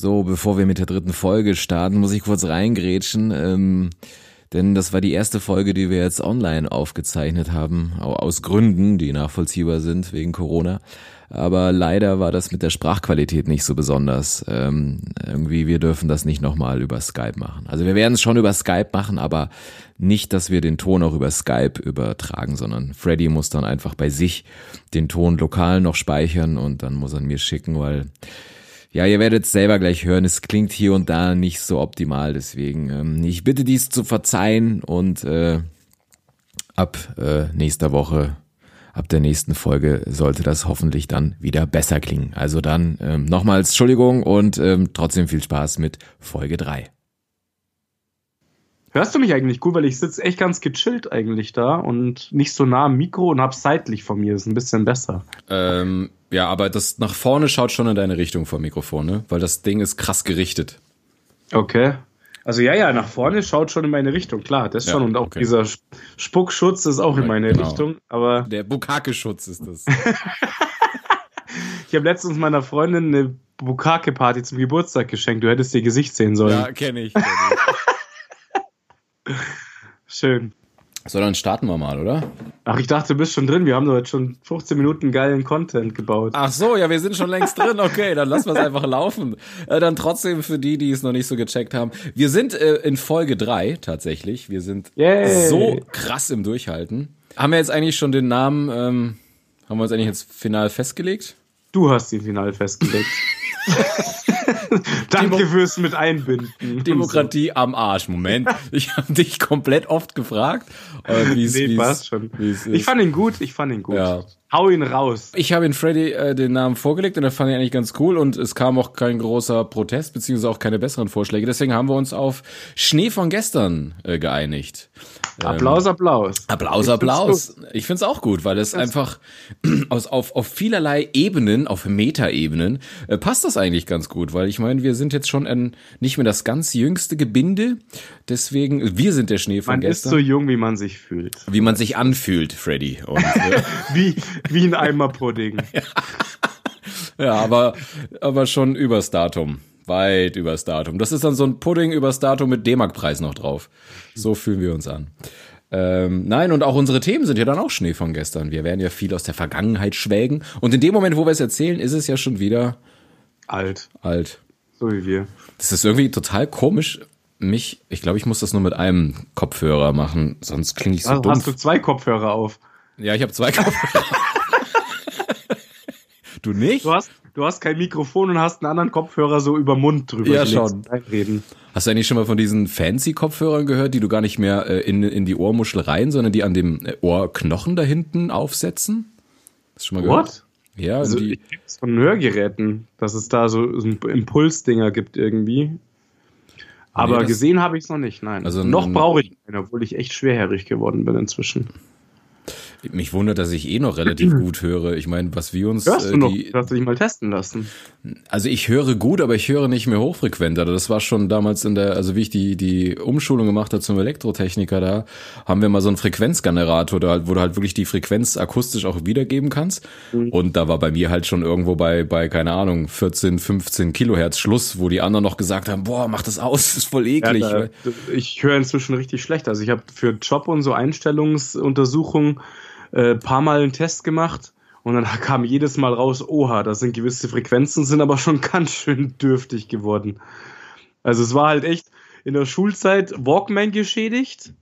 So, bevor wir mit der dritten Folge starten, muss ich kurz reingrätschen. Ähm, denn das war die erste Folge, die wir jetzt online aufgezeichnet haben, aus Gründen, die nachvollziehbar sind wegen Corona. Aber leider war das mit der Sprachqualität nicht so besonders. Ähm, irgendwie, wir dürfen das nicht nochmal über Skype machen. Also wir werden es schon über Skype machen, aber nicht, dass wir den Ton auch über Skype übertragen, sondern Freddy muss dann einfach bei sich den Ton lokal noch speichern und dann muss er mir schicken, weil ja, ihr werdet es selber gleich hören, es klingt hier und da nicht so optimal, deswegen ähm, ich bitte dies zu verzeihen und äh, ab äh, nächster Woche, ab der nächsten Folge sollte das hoffentlich dann wieder besser klingen. Also dann ähm, nochmals Entschuldigung und ähm, trotzdem viel Spaß mit Folge 3. Hörst du mich eigentlich gut, weil ich sitze echt ganz gechillt eigentlich da und nicht so nah am Mikro und hab's seitlich von mir, ist ein bisschen besser. Ähm, ja, aber das nach vorne schaut schon in deine Richtung vom Mikrofon, ne? Weil das Ding ist krass gerichtet. Okay. Also ja, ja, nach vorne schaut schon in meine Richtung, klar, das ja, schon. Und auch okay. dieser Spuckschutz ist auch in meine genau. Richtung. Aber der Bukake-Schutz ist das. ich habe letztens meiner Freundin eine Bukake-Party zum Geburtstag geschenkt. Du hättest ihr Gesicht sehen sollen. Ja, kenne ich. Kenn ich. Schön. So, dann starten wir mal, oder? Ach, ich dachte, du bist schon drin. Wir haben doch jetzt schon 15 Minuten geilen Content gebaut. Ach so, ja, wir sind schon längst drin. Okay, dann lassen wir es einfach laufen. Äh, dann trotzdem für die, die es noch nicht so gecheckt haben. Wir sind äh, in Folge 3 tatsächlich. Wir sind Yay. so krass im Durchhalten. Haben wir jetzt eigentlich schon den Namen, ähm, haben wir uns eigentlich jetzt final festgelegt? Du hast ihn final festgelegt. Danke Demo fürs mit einbinden. Demokratie am Arsch. Moment, ich habe dich komplett oft gefragt. Äh, nee, passt schon. Ich fand ihn gut, ich fand ihn gut. Ja. Hau ihn raus. Ich habe in Freddy äh, den Namen vorgelegt und er fand ich eigentlich ganz cool und es kam auch kein großer Protest, beziehungsweise auch keine besseren Vorschläge. Deswegen haben wir uns auf Schnee von gestern äh, geeinigt. Applaus, ähm, Applaus. Applaus, ich Applaus. Find's ich finde es auch gut, weil es einfach aus, auf, auf vielerlei Ebenen, auf Metaebenen, äh, passt das eigentlich ganz gut, weil ich meine, wir sind jetzt schon ein, nicht mehr das ganz jüngste Gebinde, deswegen, wir sind der Schnee von man gestern. Man ist so jung, wie man sich fühlt. Wie man sich anfühlt, Freddy. Und, äh, wie, wie ein Eimer Pudding. ja, aber, aber schon übers Datum weit übers Datum. Das ist dann so ein Pudding übers Datum mit D-Mark-Preis noch drauf. So fühlen wir uns an. Ähm, nein, und auch unsere Themen sind ja dann auch Schnee von gestern. Wir werden ja viel aus der Vergangenheit schwelgen. Und in dem Moment, wo wir es erzählen, ist es ja schon wieder alt. Alt. So wie wir. Das ist irgendwie total komisch. Mich, ich glaube, ich muss das nur mit einem Kopfhörer machen, sonst klinge ich so also, dumm. Hast du zwei Kopfhörer auf? Ja, ich habe zwei Kopfhörer. Du nicht? Du hast, du hast kein Mikrofon und hast einen anderen Kopfhörer so über Mund drüber. Ja, schon. Reden. Hast du eigentlich schon mal von diesen Fancy-Kopfhörern gehört, die du gar nicht mehr äh, in, in die Ohrmuschel rein, sondern die an dem äh, Ohrknochen da hinten aufsetzen? Hast du schon mal gehört? What? Ja, also die, von Hörgeräten, dass es da so, so Impulsdinger gibt irgendwie. Aber nee, gesehen habe ich es noch nicht, nein. Also noch brauche ich einen, obwohl ich echt schwerhörig geworden bin inzwischen. Mich wundert, dass ich eh noch relativ gut höre. Ich meine, was wir uns. Hörst du äh, noch? Die, hast du dich mal testen lassen? Also ich höre gut, aber ich höre nicht mehr hochfrequent. Also das war schon damals in der, also wie ich die, die Umschulung gemacht habe zum Elektrotechniker da, haben wir mal so einen Frequenzgenerator, da, wo du halt wirklich die Frequenz akustisch auch wiedergeben kannst. Mhm. Und da war bei mir halt schon irgendwo bei, bei, keine Ahnung, 14, 15 Kilohertz Schluss, wo die anderen noch gesagt haben, boah, mach das aus, das ist voll eklig. Ja, da, ich höre inzwischen richtig schlecht. Also ich habe für Job und so Einstellungsuntersuchungen äh, paar Mal einen Test gemacht und dann kam jedes Mal raus, oha, da sind gewisse Frequenzen, sind aber schon ganz schön dürftig geworden. Also es war halt echt in der Schulzeit Walkman geschädigt,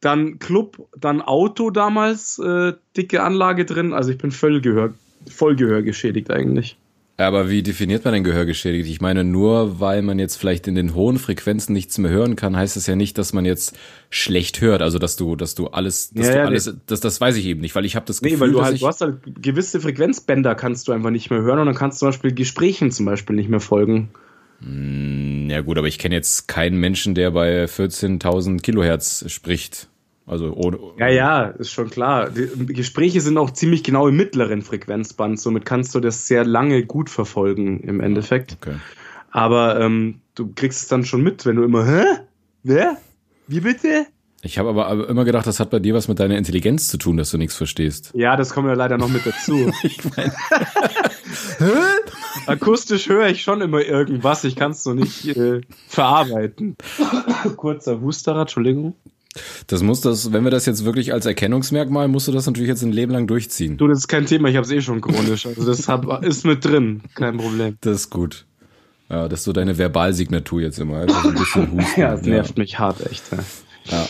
dann Club, dann Auto damals, äh, dicke Anlage drin, also ich bin Vollgehör, Vollgehör geschädigt eigentlich. Aber wie definiert man denn Gehör geschädigt? Ich meine, nur weil man jetzt vielleicht in den hohen Frequenzen nichts mehr hören kann, heißt das ja nicht, dass man jetzt schlecht hört. Also dass du, dass du alles, dass ja, du ja, alles, nee. das, das weiß ich eben nicht, weil ich habe das Gefühl, nee, weil du halt, du hast halt gewisse Frequenzbänder kannst du einfach nicht mehr hören und dann kannst du zum Beispiel Gesprächen zum Beispiel nicht mehr folgen. Hm, ja gut, aber ich kenne jetzt keinen Menschen, der bei 14.000 Kilohertz spricht. Also ohne, ja, ja, ist schon klar. Die Gespräche sind auch ziemlich genau im mittleren Frequenzband, somit kannst du das sehr lange gut verfolgen im Endeffekt. Okay. Aber ähm, du kriegst es dann schon mit, wenn du immer, hä? Wer? Wie bitte? Ich habe aber immer gedacht, das hat bei dir was mit deiner Intelligenz zu tun, dass du nichts verstehst. Ja, das kommt ja leider noch mit dazu. ich meine. hä? akustisch höre ich schon immer irgendwas. Ich kann es noch nicht äh, verarbeiten. Kurzer Husterer, Entschuldigung. Das muss das, wenn wir das jetzt wirklich als Erkennungsmerkmal, musst du das natürlich jetzt ein Leben lang durchziehen. Du, das ist kein Thema, ich habe es eh schon chronisch. Also das hab, ist mit drin, kein Problem. Das ist gut. Ja, das ist so deine Verbalsignatur jetzt immer. Also ein bisschen husten. ja, das nervt ja. mich hart, echt. Ja. Ja,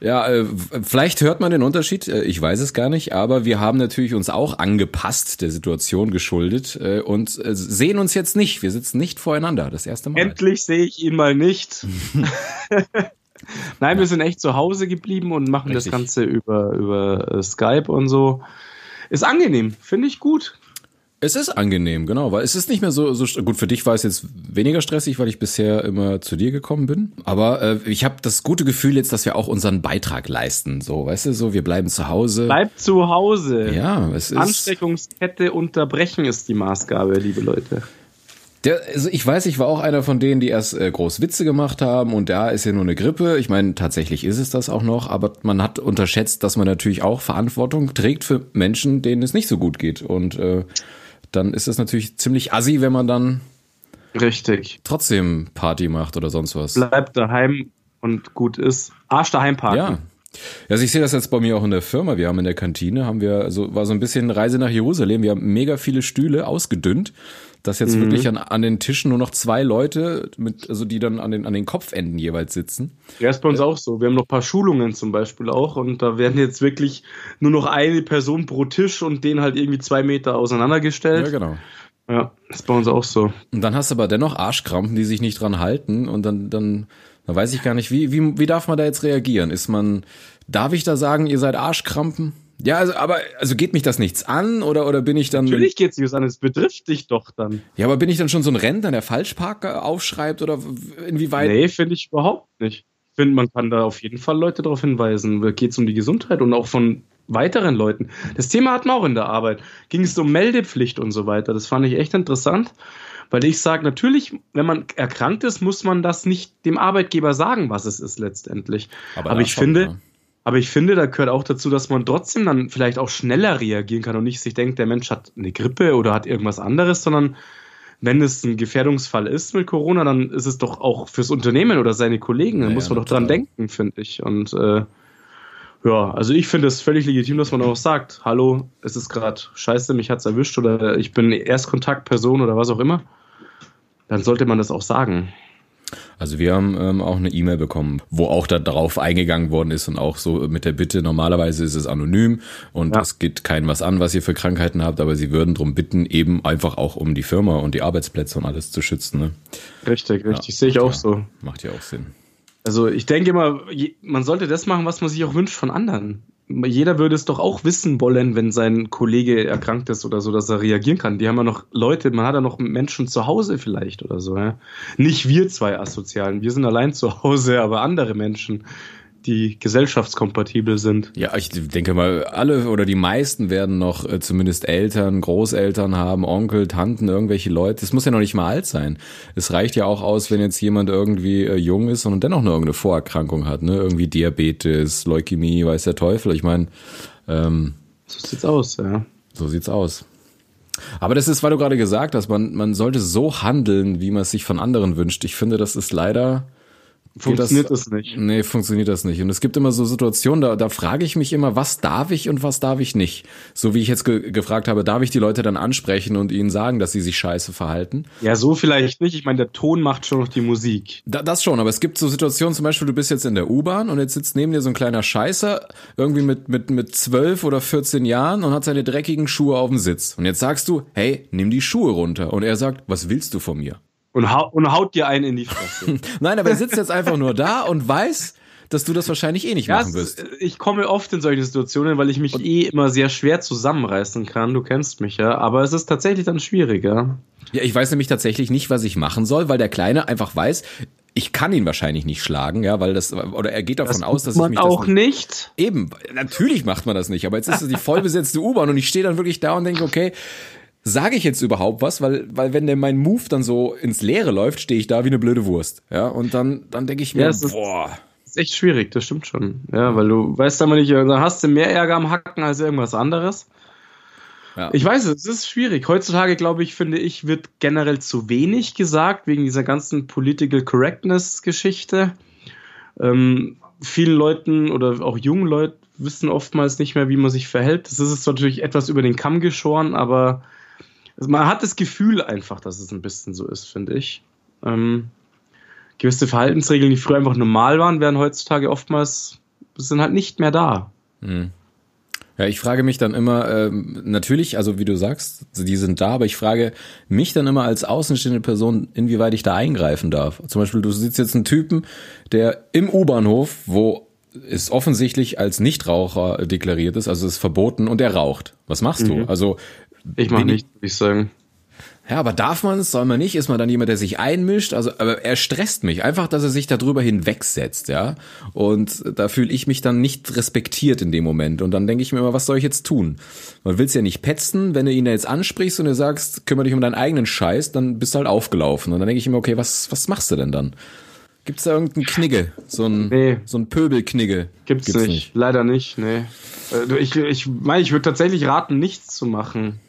ja äh, vielleicht hört man den Unterschied, äh, ich weiß es gar nicht, aber wir haben natürlich uns auch angepasst, der Situation geschuldet äh, und sehen uns jetzt nicht. Wir sitzen nicht voreinander, das erste Mal. Endlich sehe ich ihn mal nicht. Nein, wir sind echt zu Hause geblieben und machen Richtig. das Ganze über, über äh, Skype und so. Ist angenehm, finde ich gut. Es ist angenehm, genau, weil es ist nicht mehr so, so gut für dich war es jetzt weniger stressig, weil ich bisher immer zu dir gekommen bin. Aber äh, ich habe das gute Gefühl jetzt, dass wir auch unseren Beitrag leisten. So, weißt du, so wir bleiben zu Hause. Bleib zu Hause. Ja, es ist Ansteckungskette unterbrechen ist die Maßgabe, liebe Leute. Der, also ich weiß, ich war auch einer von denen, die erst äh, groß Witze gemacht haben und da ist ja nur eine Grippe. Ich meine, tatsächlich ist es das auch noch, aber man hat unterschätzt, dass man natürlich auch Verantwortung trägt für Menschen, denen es nicht so gut geht. Und äh, dann ist es natürlich ziemlich assi, wenn man dann richtig trotzdem Party macht oder sonst was. Bleibt daheim und gut ist. Arsch daheim Party. Ja. Also ich sehe das jetzt bei mir auch in der Firma. Wir haben in der Kantine, haben wir, also war so ein bisschen Reise nach Jerusalem. Wir haben mega viele Stühle ausgedünnt dass jetzt mhm. wirklich an, an den Tischen nur noch zwei Leute mit, also die dann an den, an den Kopfenden jeweils sitzen. Ja, ist bei uns äh, auch so. Wir haben noch ein paar Schulungen zum Beispiel auch und da werden jetzt wirklich nur noch eine Person pro Tisch und den halt irgendwie zwei Meter auseinandergestellt. Ja, genau. Ja, ist bei uns auch so. Und dann hast du aber dennoch Arschkrampen, die sich nicht dran halten und dann, dann, dann weiß ich gar nicht, wie, wie, wie darf man da jetzt reagieren? Ist man, darf ich da sagen, ihr seid Arschkrampen? Ja, also, aber also geht mich das nichts an oder oder bin ich dann Natürlich geht's dich an, es betrifft dich doch dann. Ja, aber bin ich dann schon so ein Rentner, der Falschparker aufschreibt oder inwieweit? Nee, finde ich überhaupt nicht. Ich finde, man kann da auf jeden Fall Leute darauf hinweisen. Geht es um die Gesundheit und auch von weiteren Leuten. Das Thema hatten wir auch in der Arbeit. Ging es um Meldepflicht und so weiter. Das fand ich echt interessant, weil ich sage, natürlich, wenn man erkrankt ist, muss man das nicht dem Arbeitgeber sagen, was es ist letztendlich. Aber, aber ich finde, ja aber ich finde, da gehört auch dazu, dass man trotzdem dann vielleicht auch schneller reagieren kann und nicht sich denkt, der Mensch hat eine Grippe oder hat irgendwas anderes, sondern wenn es ein Gefährdungsfall ist mit Corona, dann ist es doch auch fürs Unternehmen oder seine Kollegen, dann ja, muss man ja, doch dran denken, finde ich. Und äh, ja, also ich finde es völlig legitim, dass man auch sagt, hallo, es ist gerade scheiße, mich hat's erwischt oder ich bin Erstkontaktperson oder was auch immer. Dann sollte man das auch sagen. Also wir haben ähm, auch eine E-Mail bekommen, wo auch da drauf eingegangen worden ist und auch so mit der Bitte, normalerweise ist es anonym und ja. es geht kein was an, was ihr für Krankheiten habt, aber sie würden darum bitten, eben einfach auch um die Firma und die Arbeitsplätze und alles zu schützen. Ne? Richtig, richtig, ja, sehe ich auch ja, so. Macht ja auch Sinn. Also ich denke immer, man sollte das machen, was man sich auch wünscht von anderen jeder würde es doch auch wissen wollen, wenn sein Kollege erkrankt ist oder so, dass er reagieren kann. Die haben ja noch Leute, man hat ja noch Menschen zu Hause vielleicht oder so. Ja? Nicht wir zwei Asozialen, wir sind allein zu Hause, aber andere Menschen die gesellschaftskompatibel sind. Ja, ich denke mal, alle oder die meisten werden noch äh, zumindest Eltern, Großeltern haben, Onkel, Tanten, irgendwelche Leute. Es muss ja noch nicht mal alt sein. Es reicht ja auch aus, wenn jetzt jemand irgendwie äh, jung ist und dennoch noch irgendeine Vorerkrankung hat, ne? Irgendwie Diabetes, Leukämie, weiß der Teufel. Ich meine, ähm, so sieht's aus, ja. So sieht's aus. Aber das ist, weil du gerade gesagt hast, man, man sollte so handeln, wie man es sich von anderen wünscht. Ich finde, das ist leider Funktioniert das, das, nicht. Nee, funktioniert das nicht. Und es gibt immer so Situationen, da, da frage ich mich immer, was darf ich und was darf ich nicht? So wie ich jetzt ge gefragt habe, darf ich die Leute dann ansprechen und ihnen sagen, dass sie sich scheiße verhalten? Ja, so vielleicht nicht. Ich meine, der Ton macht schon noch die Musik. Da, das schon, aber es gibt so Situationen, zum Beispiel, du bist jetzt in der U-Bahn und jetzt sitzt neben dir so ein kleiner Scheißer, irgendwie mit, mit, mit zwölf oder 14 Jahren und hat seine dreckigen Schuhe auf dem Sitz. Und jetzt sagst du, hey, nimm die Schuhe runter. Und er sagt, was willst du von mir? Und, hau und haut dir einen in die Fresse. Nein, aber er sitzt jetzt einfach nur da und weiß, dass du das wahrscheinlich eh nicht ja, machen wirst. Ich komme oft in solche Situationen, weil ich mich und eh immer sehr schwer zusammenreißen kann. Du kennst mich ja. Aber es ist tatsächlich dann schwieriger. Ja, ich weiß nämlich tatsächlich nicht, was ich machen soll, weil der Kleine einfach weiß, ich kann ihn wahrscheinlich nicht schlagen, ja, weil das oder er geht davon das aus, dass man ich mich auch das nicht. Eben, natürlich macht man das nicht, aber jetzt ist es die vollbesetzte U-Bahn und ich stehe dann wirklich da und denke, okay, sage ich jetzt überhaupt was, weil, weil wenn der mein Move dann so ins Leere läuft, stehe ich da wie eine blöde Wurst. Ja, und dann, dann denke ich mir, ja, boah. Ist, ist echt schwierig, das stimmt schon. Ja, weil du weißt aber nicht, dann hast du mehr Ärger am Hacken als irgendwas anderes. Ja. Ich weiß, es ist schwierig. Heutzutage, glaube ich, finde ich, wird generell zu wenig gesagt wegen dieser ganzen Political Correctness-Geschichte. Ähm, vielen Leuten oder auch jungen Leuten wissen oftmals nicht mehr, wie man sich verhält. Das ist natürlich etwas über den Kamm geschoren, aber man hat das Gefühl einfach, dass es ein bisschen so ist, finde ich. Ähm, gewisse Verhaltensregeln, die früher einfach normal waren, werden heutzutage oftmals sind halt nicht mehr da. Mhm. Ja, ich frage mich dann immer, ähm, natürlich, also wie du sagst, die sind da, aber ich frage mich dann immer als außenstehende Person, inwieweit ich da eingreifen darf. Zum Beispiel, du sitzt jetzt einen Typen, der im U-Bahnhof, wo es offensichtlich als Nichtraucher deklariert ist, also ist verboten und er raucht. Was machst mhm. du? Also ich mach nicht, würde ich sagen. Ja, aber darf man es, soll man nicht? Ist man dann jemand, der sich einmischt? Also, aber er stresst mich. Einfach, dass er sich darüber hinwegsetzt, ja. Und da fühle ich mich dann nicht respektiert in dem Moment. Und dann denke ich mir immer, was soll ich jetzt tun? Man will es ja nicht petzen, wenn du ihn jetzt ansprichst und du sagst, kümmere dich um deinen eigenen Scheiß, dann bist du halt aufgelaufen. Und dann denke ich mir, okay, was, was machst du denn dann? Gibt's da irgendeinen Knigge? So ein, nee. so ein Pöbelknigge? Gibt's, Gibt's nicht. nicht. Leider nicht, nee. Äh, ich, ich meine, ich würde tatsächlich raten, nichts zu machen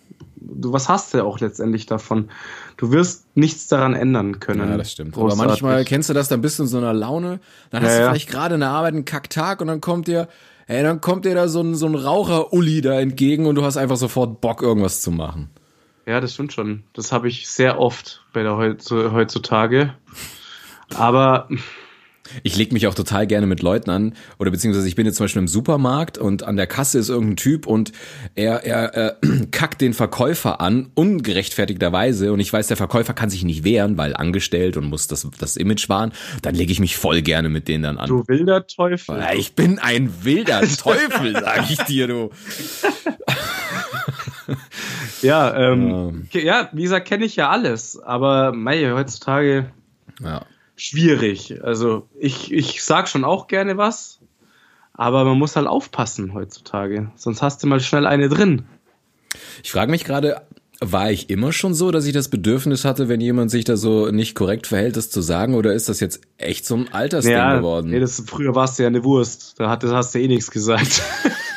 du, was hast du auch letztendlich davon? Du wirst nichts daran ändern können. Ja, das stimmt. Großartig. Aber manchmal kennst du das, dann bist du in so einer Laune, dann hast ja, du vielleicht gerade eine Arbeit, einen Kacktag und dann kommt dir, ey, dann kommt dir da so ein, so ein Raucher-Uli da entgegen und du hast einfach sofort Bock, irgendwas zu machen. Ja, das stimmt schon. Das habe ich sehr oft bei der heutzutage. Aber ich leg mich auch total gerne mit Leuten an oder beziehungsweise ich bin jetzt zum Beispiel im Supermarkt und an der Kasse ist irgendein Typ und er, er äh, kackt den Verkäufer an, ungerechtfertigterweise und ich weiß, der Verkäufer kann sich nicht wehren, weil angestellt und muss das, das Image wahren, dann lege ich mich voll gerne mit denen dann an. Du wilder Teufel. Ja, ich bin ein wilder Teufel, sag ich dir, du. ja, ähm, ja. ja, wie gesagt, kenne ich ja alles, aber mei, heutzutage... Ja schwierig. Also ich, ich sag schon auch gerne was, aber man muss halt aufpassen heutzutage. Sonst hast du mal schnell eine drin. Ich frage mich gerade, war ich immer schon so, dass ich das Bedürfnis hatte, wenn jemand sich da so nicht korrekt verhält, das zu sagen? Oder ist das jetzt echt so ein Altersding ja, geworden? Nee, das, früher warst du ja eine Wurst. Da hast du eh nichts gesagt.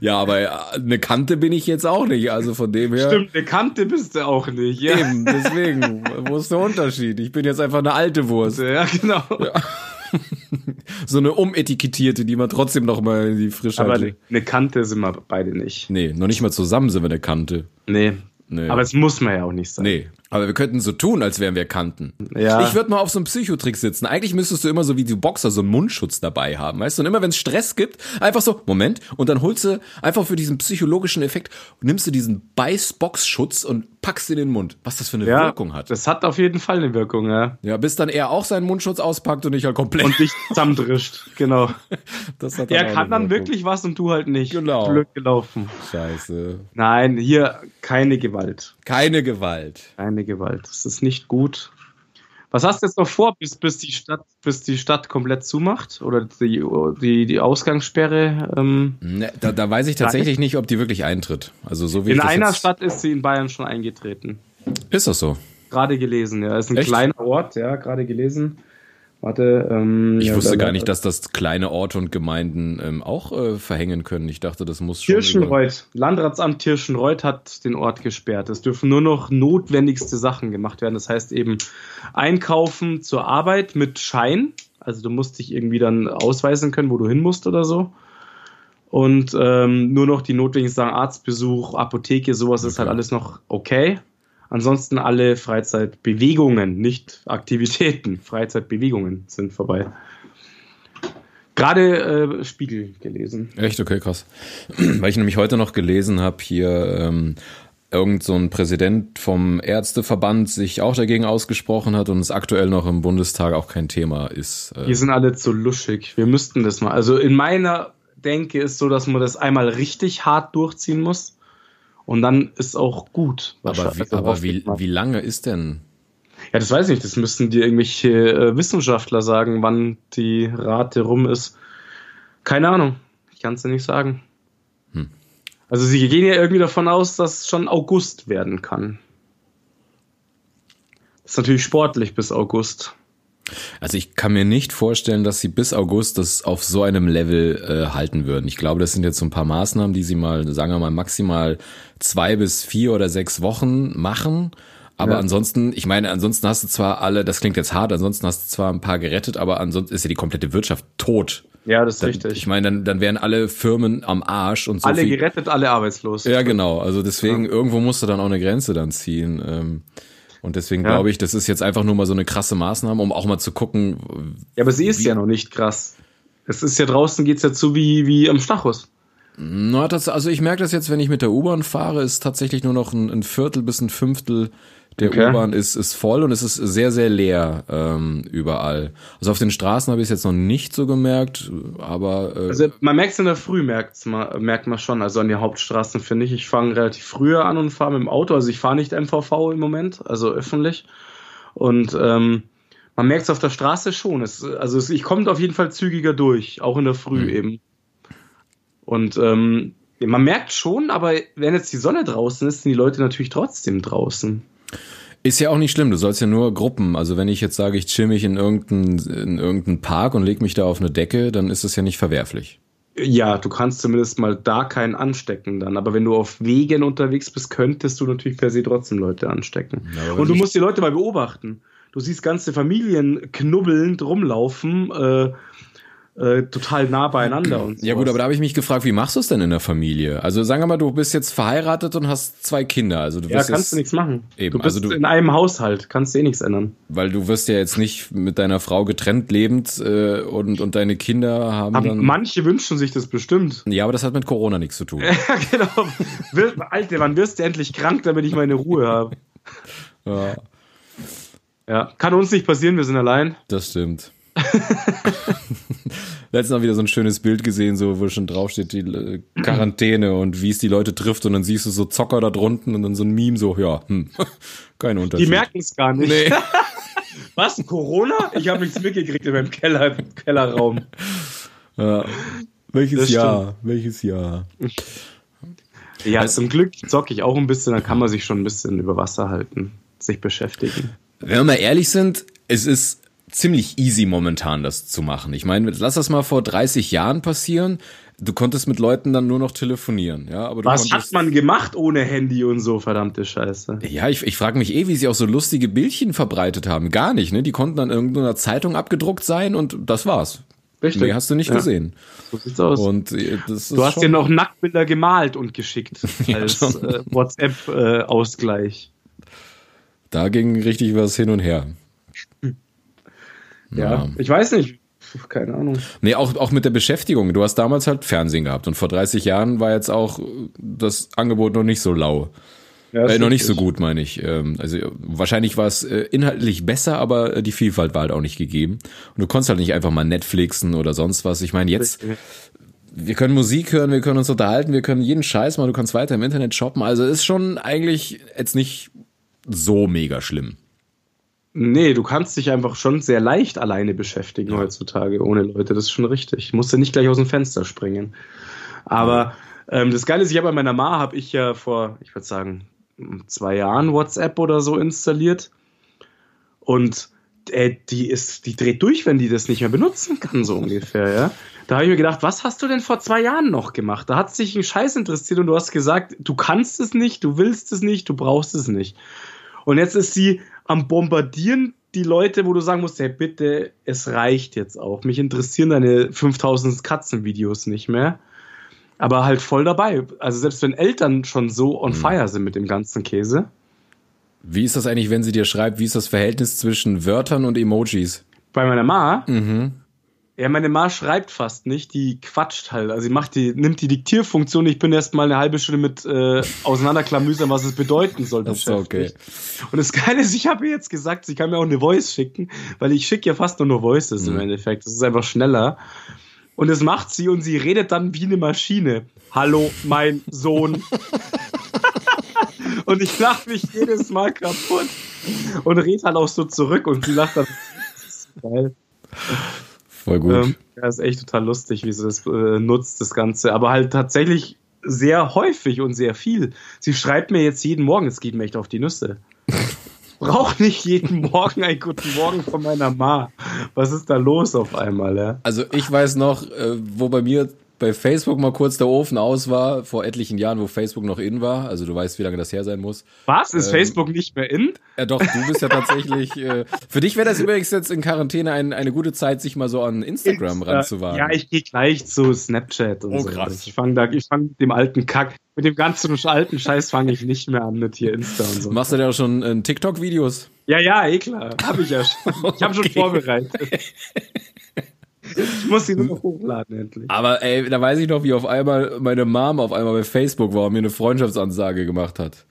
Ja, aber äh, eine Kante bin ich jetzt auch nicht, also von dem her. Stimmt, eine Kante bist du auch nicht, ja. Eben, deswegen, wo ist der Unterschied? Ich bin jetzt einfach eine alte Wurst. Ja, genau. Ja. so eine umetikettierte, die man trotzdem noch mal in die Frische Aber eine Kante sind wir beide nicht. Nee, noch nicht mal zusammen sind wir eine Kante. Nee. nee. Aber es muss man ja auch nicht sein. Nee, aber wir könnten so tun, als wären wir Kanten. Ja. Ich würde mal auf so einem Psychotrick sitzen. Eigentlich müsstest du immer so wie die Boxer so einen Mundschutz dabei haben, weißt du? Und immer wenn es Stress gibt, einfach so, Moment, und dann holst du einfach für diesen psychologischen Effekt, nimmst du diesen Beißboxschutz und packst in den Mund. Was das für eine ja, Wirkung hat. Das hat auf jeden Fall eine Wirkung, ja. Ja, bis dann er auch seinen Mundschutz auspackt und ich halt komplett. Und dich zusammendrischt, genau. Das hat er kann dann wirklich was und du halt nicht. Genau. Blöd gelaufen. Scheiße. Nein, hier keine Gewalt. Keine Gewalt. Keine keine Gewalt. Das ist nicht gut. Was hast du jetzt noch vor, bis, bis, die, Stadt, bis die Stadt komplett zumacht? Oder die, die, die Ausgangssperre? Ähm, ne, da, da weiß ich tatsächlich nicht, ob die wirklich eintritt. Also so wie in einer Stadt ist sie in Bayern schon eingetreten. Ist das so? Gerade gelesen, ja. Ist ein Echt? kleiner Ort, ja, gerade gelesen. Warte, ähm, ich ja, wusste gar nicht, dass das kleine Orte und Gemeinden ähm, auch äh, verhängen können. Ich dachte, das muss schon. Tirschenreuth, Landratsamt Tirschenreuth hat den Ort gesperrt. Es dürfen nur noch notwendigste Sachen gemacht werden. Das heißt eben Einkaufen zur Arbeit mit Schein. Also du musst dich irgendwie dann ausweisen können, wo du hin musst oder so. Und ähm, nur noch die notwendigsten Sachen, Arztbesuch, Apotheke, sowas okay. ist halt alles noch okay. Ansonsten alle Freizeitbewegungen, nicht Aktivitäten, Freizeitbewegungen sind vorbei. Gerade äh, Spiegel gelesen. Echt? Okay, krass. Weil ich nämlich heute noch gelesen habe, hier ähm, irgend so ein Präsident vom Ärzteverband sich auch dagegen ausgesprochen hat und es aktuell noch im Bundestag auch kein Thema ist. Äh. Die sind alle zu luschig. Wir müssten das mal. Also in meiner Denke ist so, dass man das einmal richtig hart durchziehen muss und dann ist auch gut. Aber, wie, also aber wie, wie lange ist denn? Ja, das weiß ich nicht. Das müssten dir irgendwelche äh, Wissenschaftler sagen, wann die Rate rum ist. Keine Ahnung. Ich kann es dir nicht sagen. Hm. Also sie gehen ja irgendwie davon aus, dass es schon August werden kann. Das ist natürlich sportlich bis August. Also ich kann mir nicht vorstellen, dass sie bis August das auf so einem Level äh, halten würden. Ich glaube, das sind jetzt so ein paar Maßnahmen, die sie mal, sagen wir mal, maximal zwei bis vier oder sechs Wochen machen. Aber ja. ansonsten, ich meine, ansonsten hast du zwar alle, das klingt jetzt hart, ansonsten hast du zwar ein paar gerettet, aber ansonsten ist ja die komplette Wirtschaft tot. Ja, das ist dann, richtig. Ich meine, dann, dann wären alle Firmen am Arsch und so. Alle viel, gerettet, alle arbeitslos. Ja, genau. Also deswegen, ja. irgendwo musst du dann auch eine Grenze dann ziehen. Ähm, und deswegen ja. glaube ich, das ist jetzt einfach nur mal so eine krasse Maßnahme, um auch mal zu gucken. Ja, aber sie ist ja noch nicht krass. Es ist ja draußen geht's ja zu wie, wie am Stachus. Na, das, also ich merke das jetzt, wenn ich mit der U-Bahn fahre, ist tatsächlich nur noch ein, ein Viertel bis ein Fünftel der okay. U-Bahn ist, ist voll und es ist sehr, sehr leer ähm, überall. Also auf den Straßen habe ich es jetzt noch nicht so gemerkt, aber. Äh, also man merkt es in der Früh, merkt's mal, merkt man schon. Also an den Hauptstraßen finde ich. Ich fange relativ früher an und fahre mit dem Auto. Also ich fahre nicht MVV im Moment, also öffentlich. Und ähm, man merkt es auf der Straße schon. Es, also es, ich komme auf jeden Fall zügiger durch, auch in der Früh mhm. eben. Und ähm, man merkt schon, aber wenn jetzt die Sonne draußen ist, sind die Leute natürlich trotzdem draußen. Ist ja auch nicht schlimm, du sollst ja nur Gruppen. Also wenn ich jetzt sage, ich chill mich in irgendeinen in irgendein Park und leg mich da auf eine Decke, dann ist das ja nicht verwerflich. Ja, du kannst zumindest mal da keinen anstecken dann. Aber wenn du auf Wegen unterwegs bist, könntest du natürlich per se trotzdem Leute anstecken. Ja, und du musst die Leute mal beobachten. Du siehst ganze Familien knubbelnd rumlaufen. Äh, äh, total nah beieinander. Und ja gut, aber da habe ich mich gefragt, wie machst du es denn in der Familie? Also sagen wir mal, du bist jetzt verheiratet und hast zwei Kinder. Also du ja, kannst jetzt, du nichts machen. Eben, du bist also du, in einem Haushalt, kannst du eh nichts ändern. Weil du wirst ja jetzt nicht mit deiner Frau getrennt lebend äh, und, und deine Kinder haben aber dann... Manche wünschen sich das bestimmt. Ja, aber das hat mit Corona nichts zu tun. ja, genau. Alter, wann wirst du endlich krank, damit ich meine Ruhe habe? Ja. Ja, kann uns nicht passieren, wir sind allein. Das stimmt. Letztens noch wieder so ein schönes Bild gesehen, so wo schon draufsteht, die äh, Quarantäne und wie es die Leute trifft und dann siehst du so Zocker da drunten und dann so ein Meme so, ja, hm, kein Unterschied. Die merken es gar nicht. Nee. Was? Corona? Ich habe nichts mitgekriegt in meinem Keller, Kellerraum. Ja. Welches das Jahr? Stimmt. Welches Jahr? Ja, also, zum Glück zocke ich auch ein bisschen, dann kann man sich schon ein bisschen über Wasser halten, sich beschäftigen. Wenn wir mal ehrlich sind, es ist ziemlich easy momentan, das zu machen. Ich meine, lass das mal vor 30 Jahren passieren. Du konntest mit Leuten dann nur noch telefonieren, ja. Aber du Was hat man gemacht ohne Handy und so, verdammte Scheiße? Ja, ich, ich frage mich eh, wie sie auch so lustige Bildchen verbreitet haben. Gar nicht, ne? Die konnten dann in irgendeiner Zeitung abgedruckt sein und das war's. Richtig. Nee, hast du nicht ja. gesehen. So sieht's aus. Und äh, du hast dir noch Nacktbilder gemalt und geschickt als äh, WhatsApp-Ausgleich. Äh, da ging richtig was hin und her. Ja, ja. ich weiß nicht. Keine Ahnung. Nee, auch, auch mit der Beschäftigung. Du hast damals halt Fernsehen gehabt und vor 30 Jahren war jetzt auch das Angebot noch nicht so lau. Ja, äh, noch nicht so gut, meine ich. Ähm, also wahrscheinlich war es äh, inhaltlich besser, aber die Vielfalt war halt auch nicht gegeben. Und du konntest halt nicht einfach mal Netflixen oder sonst was. Ich meine, jetzt, wir können Musik hören, wir können uns unterhalten, wir können jeden Scheiß machen, du kannst weiter im Internet shoppen. Also ist schon eigentlich jetzt nicht so mega schlimm. Nee, du kannst dich einfach schon sehr leicht alleine beschäftigen ja. heutzutage ohne Leute. Das ist schon richtig. Ich musste nicht gleich aus dem Fenster springen. Aber ähm, das Geile ist, ich habe bei meiner Ma, habe ich ja vor, ich würde sagen, zwei Jahren WhatsApp oder so installiert. Und äh, die ist, die dreht durch, wenn die das nicht mehr benutzen kann, so ungefähr, ja. Da habe ich mir gedacht, was hast du denn vor zwei Jahren noch gemacht? Da hat sich ein Scheiß interessiert und du hast gesagt, du kannst es nicht, du willst es nicht, du brauchst es nicht. Und jetzt ist sie am Bombardieren die Leute, wo du sagen musst, hey, bitte, es reicht jetzt auch. Mich interessieren deine 5000 Katzenvideos nicht mehr. Aber halt voll dabei. Also selbst wenn Eltern schon so on mhm. fire sind mit dem ganzen Käse. Wie ist das eigentlich, wenn sie dir schreibt, wie ist das Verhältnis zwischen Wörtern und Emojis? Bei meiner Ma? Mhm. Ja, meine Ma schreibt fast nicht, die quatscht halt. Also sie macht die, nimmt die Diktierfunktion. Ich bin erst mal eine halbe Stunde mit äh, auseinanderklamüsern, was es bedeuten soll. Das ist okay. Und das Geile ist, ich habe ihr jetzt gesagt, sie kann mir auch eine Voice schicken, weil ich schicke ja fast nur nur Voices mhm. im Endeffekt. Das ist einfach schneller. Und das macht sie und sie redet dann wie eine Maschine. Hallo, mein Sohn. und ich lache mich jedes Mal kaputt und rede halt auch so zurück und sie lacht dann. Das ist geil. Voll gut. Ähm, ja, ist echt total lustig, wie sie das äh, nutzt, das Ganze. Aber halt tatsächlich sehr häufig und sehr viel. Sie schreibt mir jetzt jeden Morgen, es geht mir echt auf die Nüsse. brauche nicht jeden Morgen einen guten Morgen von meiner Ma. Was ist da los auf einmal, ja? Also ich weiß noch, äh, wo bei mir bei Facebook mal kurz der Ofen aus war, vor etlichen Jahren, wo Facebook noch in war. Also du weißt, wie lange das her sein muss. Was? Ist ähm, Facebook nicht mehr in? Ja doch, du bist ja tatsächlich. äh, für dich wäre das übrigens jetzt in Quarantäne ein, eine gute Zeit, sich mal so an Instagram Insta. ranzuwagen. Ja, ich gehe gleich zu Snapchat und oh, so. Krass. Ich fange da, ich fange mit dem alten Kack, mit dem ganzen alten Scheiß fange ich nicht mehr an mit hier Insta und so. Machst du auch schon äh, TikTok-Videos? Ja, ja, eh klar. Hab ich ja schon. Ich habe schon vorbereitet. Ich muss sie nur noch hochladen endlich. Aber ey, da weiß ich noch, wie auf einmal meine Mom auf einmal bei Facebook war und mir eine Freundschaftsansage gemacht hat.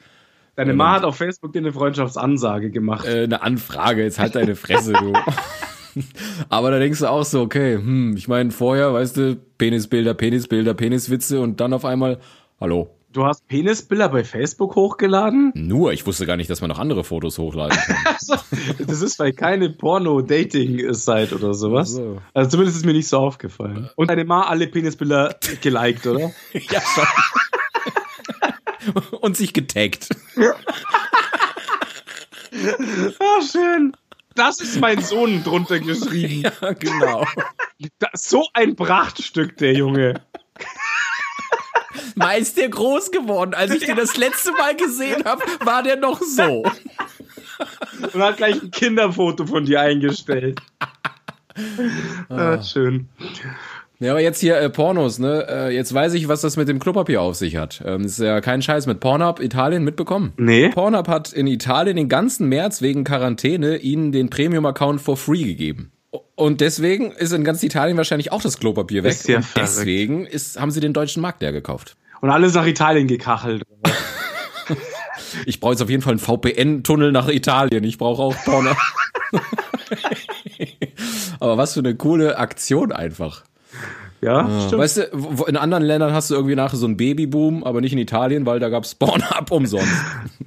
Deine Mom hat auf Facebook dir eine Freundschaftsansage gemacht. Äh, eine Anfrage, jetzt halt deine Fresse, du. Aber da denkst du auch so, okay, hm, ich meine, vorher, weißt du, Penisbilder, Penisbilder, Peniswitze und dann auf einmal, hallo, Du hast Penisbilder bei Facebook hochgeladen? Nur, ich wusste gar nicht, dass man noch andere Fotos hochladen kann. das ist bei keine Porno-Dating-Site oder sowas. So. Also zumindest ist mir nicht so aufgefallen. Und deine Ma alle Penisbilder geliked, oder? ja, schon. Und sich getaggt. ah, schön. Das ist mein Sohn drunter geschrieben. Ja, genau. so ein Prachtstück, der Junge. Mal ist der groß geworden. Als ich den das letzte Mal gesehen habe, war der noch so. Und hat gleich ein Kinderfoto von dir eingestellt. Ah, schön. Ja, aber jetzt hier äh, Pornos, ne? Äh, jetzt weiß ich, was das mit dem Klopapier auf sich hat. Ähm, ist ja kein Scheiß mit Pornhub Italien mitbekommen. Nee. Pornhub hat in Italien den ganzen März wegen Quarantäne ihnen den Premium-Account for free gegeben. Und deswegen ist in ganz Italien wahrscheinlich auch das Klopapier weg. Ist ja und deswegen ist, haben sie den deutschen Markt leer gekauft. Und alles nach Italien gekachelt. ich brauche jetzt auf jeden Fall einen VPN-Tunnel nach Italien. Ich brauche auch Porno. Aber was für eine coole Aktion einfach. Ja, ja, stimmt. Weißt du, in anderen Ländern hast du irgendwie nachher so einen Babyboom, aber nicht in Italien, weil da gab es Pornhub umsonst.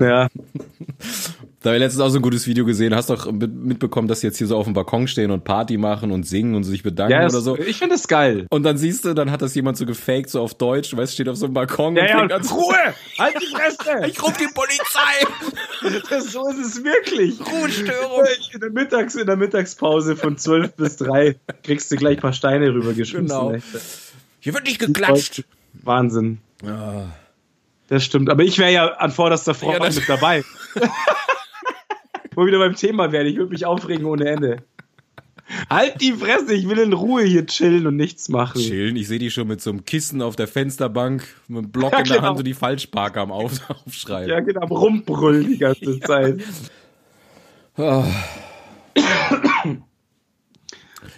Ja. Da habe ich letztens auch so ein gutes Video gesehen. Hast doch mitbekommen, dass sie jetzt hier so auf dem Balkon stehen und Party machen und singen und sich bedanken ja, oder so. Ich finde das geil. Und dann siehst du, dann hat das jemand so gefaked, so auf Deutsch, weißt steht auf so einem Balkon ja, und ja, fängt Ruhe! Halt die Fresse! ich ruf die Polizei! das, so ist es wirklich. Ruhestörung. In der, Mittags-, in der Mittagspause von 12 bis 3 kriegst du gleich ein paar Steine rübergeschmissen. Genau. Hier wird nicht geklatscht. Wahnsinn. Ja. Das stimmt. Aber ich wäre ja an vorderster Front ja, mit dabei. Wo wieder beim Thema wäre, ich würde mich aufregen ohne Ende. Halt die Fresse, ich will in Ruhe hier chillen und nichts machen. Chillen, ich sehe die schon mit so einem Kissen auf der Fensterbank, mit einem Block ja, in der genau. Hand und die Falschparker am auf Aufschreiben. Ja, genau, am Rumbrüllen die ganze Zeit. oh.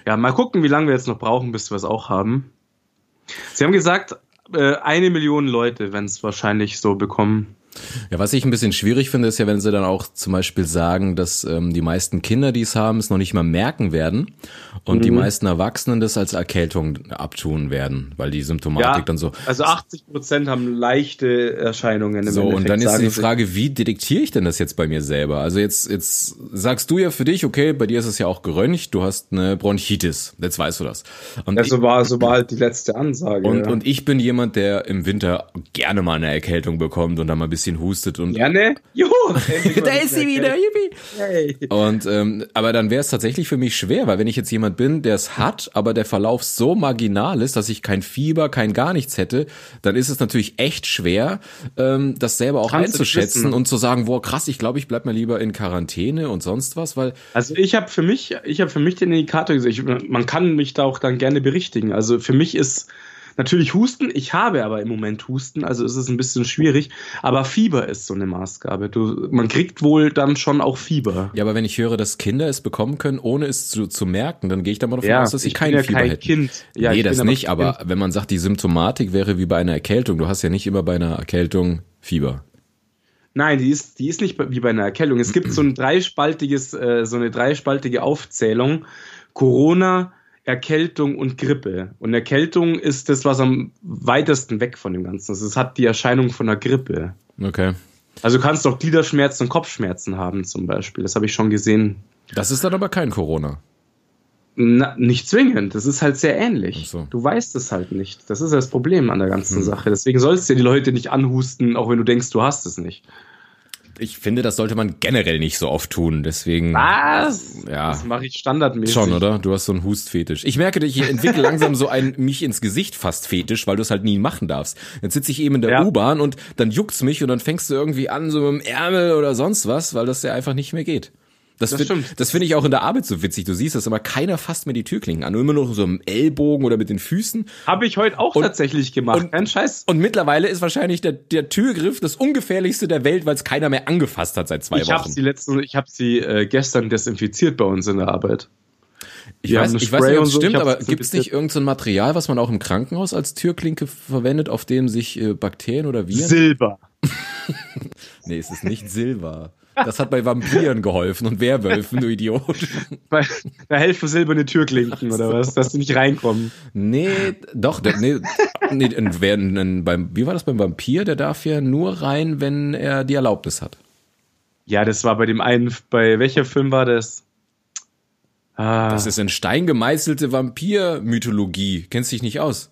ja, mal gucken, wie lange wir jetzt noch brauchen, bis wir es auch haben. Sie haben gesagt, äh, eine Million Leute werden es wahrscheinlich so bekommen. Ja, was ich ein bisschen schwierig finde, ist ja, wenn sie dann auch zum Beispiel sagen, dass ähm, die meisten Kinder, die es haben, es noch nicht mal merken werden und mhm. die meisten Erwachsenen das als Erkältung abtun werden, weil die Symptomatik ja, dann so. Also 80 Prozent haben leichte Erscheinungen. Im so, Endeffekt, und dann ist die Frage, wie detektiere ich denn das jetzt bei mir selber? Also jetzt, jetzt sagst du ja für dich, okay, bei dir ist es ja auch geröntgt, du hast eine Bronchitis, jetzt weißt du das. Und ja, so war, so war halt die letzte Ansage. Und, ja. und ich bin jemand, der im Winter gerne mal eine Erkältung bekommt und dann mal ein bisschen bisschen hustet und. Ja, ne? Juhu! da ist sie wieder, yippie! Hey. Und, ähm, aber dann wäre es tatsächlich für mich schwer, weil wenn ich jetzt jemand bin, der es hat, aber der Verlauf so marginal ist, dass ich kein Fieber, kein gar nichts hätte, dann ist es natürlich echt schwer, ähm, das selber auch Kannst einzuschätzen und zu sagen, boah, krass, ich glaube, ich bleib mal lieber in Quarantäne und sonst was, weil. Also ich habe für mich, ich habe für mich den Indikator gesehen. Man kann mich da auch dann gerne berichtigen. Also für mich ist Natürlich Husten, ich habe aber im Moment Husten, also ist es ein bisschen schwierig. Aber Fieber ist so eine Maßgabe. Du, man kriegt wohl dann schon auch Fieber. Ja, aber wenn ich höre, dass Kinder es bekommen können, ohne es zu, zu merken, dann gehe ich da mal davon ja, aus, dass sie kein ja Fieber kein hätten. Kind. Ja, nee, das nicht, aber wenn man sagt, die Symptomatik wäre wie bei einer Erkältung, du hast ja nicht immer bei einer Erkältung Fieber. Nein, die ist, die ist nicht wie bei einer Erkältung. Es gibt so ein dreispaltiges, äh, so eine dreispaltige Aufzählung. Corona, Erkältung und Grippe. Und Erkältung ist das, was am weitesten weg von dem Ganzen ist. Es hat die Erscheinung von einer Grippe. Okay. Also du kannst auch Gliederschmerzen und Kopfschmerzen haben zum Beispiel. Das habe ich schon gesehen. Das ist dann aber kein Corona. Na, nicht zwingend. Das ist halt sehr ähnlich. So. Du weißt es halt nicht. Das ist das Problem an der ganzen hm. Sache. Deswegen sollst du ja die Leute nicht anhusten, auch wenn du denkst, du hast es nicht. Ich finde, das sollte man generell nicht so oft tun. Deswegen. Was? Ja. Das mache ich standardmäßig. Schon, oder? Du hast so einen Hustfetisch. Ich merke, ich entwickle langsam so ein mich ins Gesicht fast Fetisch, weil du es halt nie machen darfst. Jetzt sitze ich eben in der Ja. U-Bahn und dann juckt's mich und dann fängst du irgendwie an, so mit dem Ärmel oder sonst was, weil das ja einfach nicht mehr geht. Das, Das find- finde ich auch in der Arbeit so witzig. Du siehst das immer, keiner fasst mir die Türklinken an. Nur immer noch so im Ellbogen oder mit den Füßen. Habe ich heute auch Und- tatsächlich gemacht. und- Kein Scheiß. Und mittlerweile ist wahrscheinlich der, der Türgriff das ungefährlichste der Welt, weil es keiner mehr angefasst hat seit zwei Ich Wochen. sie letzten, ich habe sie äh, gestern desinfiziert bei uns in der Arbeit. Ich weiß, ich weiß nicht, ob es so, stimmt, aber gibt es nicht irgendein so Material, was man auch im Krankenhaus als Türklinke verwendet, auf dem sich äh, Bakterien oder Viren? Silber. nee, es ist nicht Silber. Das hat bei Vampiren geholfen und Werwölfen, du Idiot. Da helfen silberne Türklinken oder was, dass die nicht reinkommen. Nee, doch, nee, nee wer, beim, wie war das beim Vampir? Der darf ja nur rein, wenn er die Erlaubnis hat. Ja, das war bei dem einen, bei welcher Film war das? Ah, Das ist in Stein gemeißelte Vampir-Mythologie. Kennst dich nicht aus?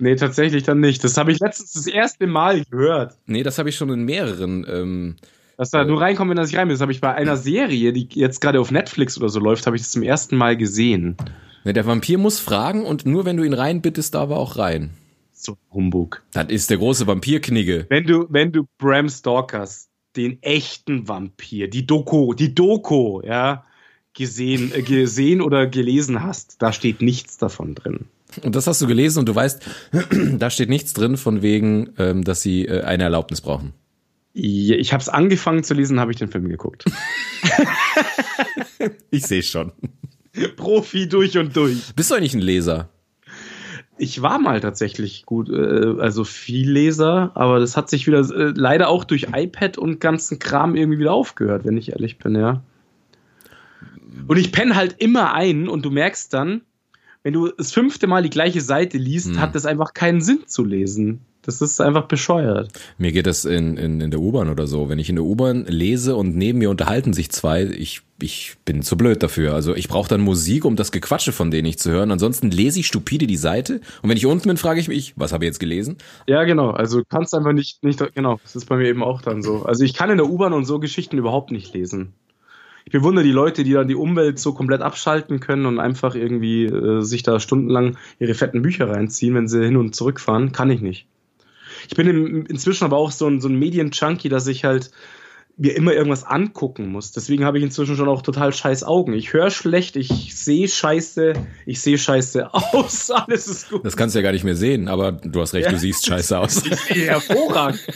nee, tatsächlich dann nicht. Das habe ich letztens das erste Mal gehört. Nee, das habe ich schon in mehreren. Ähm, Dass da nur reinkommt, wenn er sich rein will. Das habe ich bei einer Serie, die jetzt gerade auf Netflix oder so läuft, habe ich das zum ersten Mal gesehen. der Vampir muss fragen und nur wenn du ihn reinbittest, darf er auch rein. So ein Humbug. Das ist der große Vampirknigge. Wenn du, wenn du Bram Stalkers, den echten Vampir, die Doku, die Doku, ja, gesehen, äh, gesehen oder gelesen hast, da steht nichts davon drin. Und das hast du gelesen und du weißt, da steht nichts drin von wegen, ähm, dass sie äh, eine Erlaubnis brauchen. Ich habe es angefangen zu lesen, habe ich den Film geguckt. Ich sehe schon. Profi durch und durch. Bist du eigentlich ein Leser? Ich war mal tatsächlich gut, äh, also viel Leser, aber das hat sich wieder äh, leider auch durch iPad und ganzen Kram irgendwie wieder aufgehört, wenn ich ehrlich bin, ja. Und ich penne halt immer ein und du merkst dann, wenn du das fünfte Mal die gleiche Seite liest, Hm. hat das einfach keinen Sinn zu lesen. Das ist einfach bescheuert. Mir geht das in, in, in der U-Bahn oder so. Wenn ich in der U-Bahn lese und neben mir unterhalten sich zwei, ich, ich bin zu blöd dafür. Also ich brauche dann Musik, um das Gequatsche von denen nicht zu hören. Ansonsten lese ich stupide die Seite und wenn ich unten bin, frage ich mich, was habe ich jetzt gelesen? Ja, genau. Also du kannst einfach nicht, nicht, genau, das ist bei mir eben auch dann so. Also ich kann in der U-Bahn und so Geschichten überhaupt nicht lesen. Ich bewundere die Leute, die dann die Umwelt so komplett abschalten können und einfach irgendwie äh, sich da stundenlang ihre fetten Bücher reinziehen, wenn sie hin und zurück fahren. Kann ich nicht. Ich bin im, inzwischen aber auch so ein, so ein Medien-Junkie, dass ich halt mir immer irgendwas angucken muss. Deswegen habe ich inzwischen schon auch total scheiß Augen. Ich höre schlecht, ich sehe scheiße, ich sehe scheiße aus, alles ist gut. Das kannst du ja gar nicht mehr sehen, aber du hast recht, Ja. du siehst scheiße aus. Ich sehe hervorragend.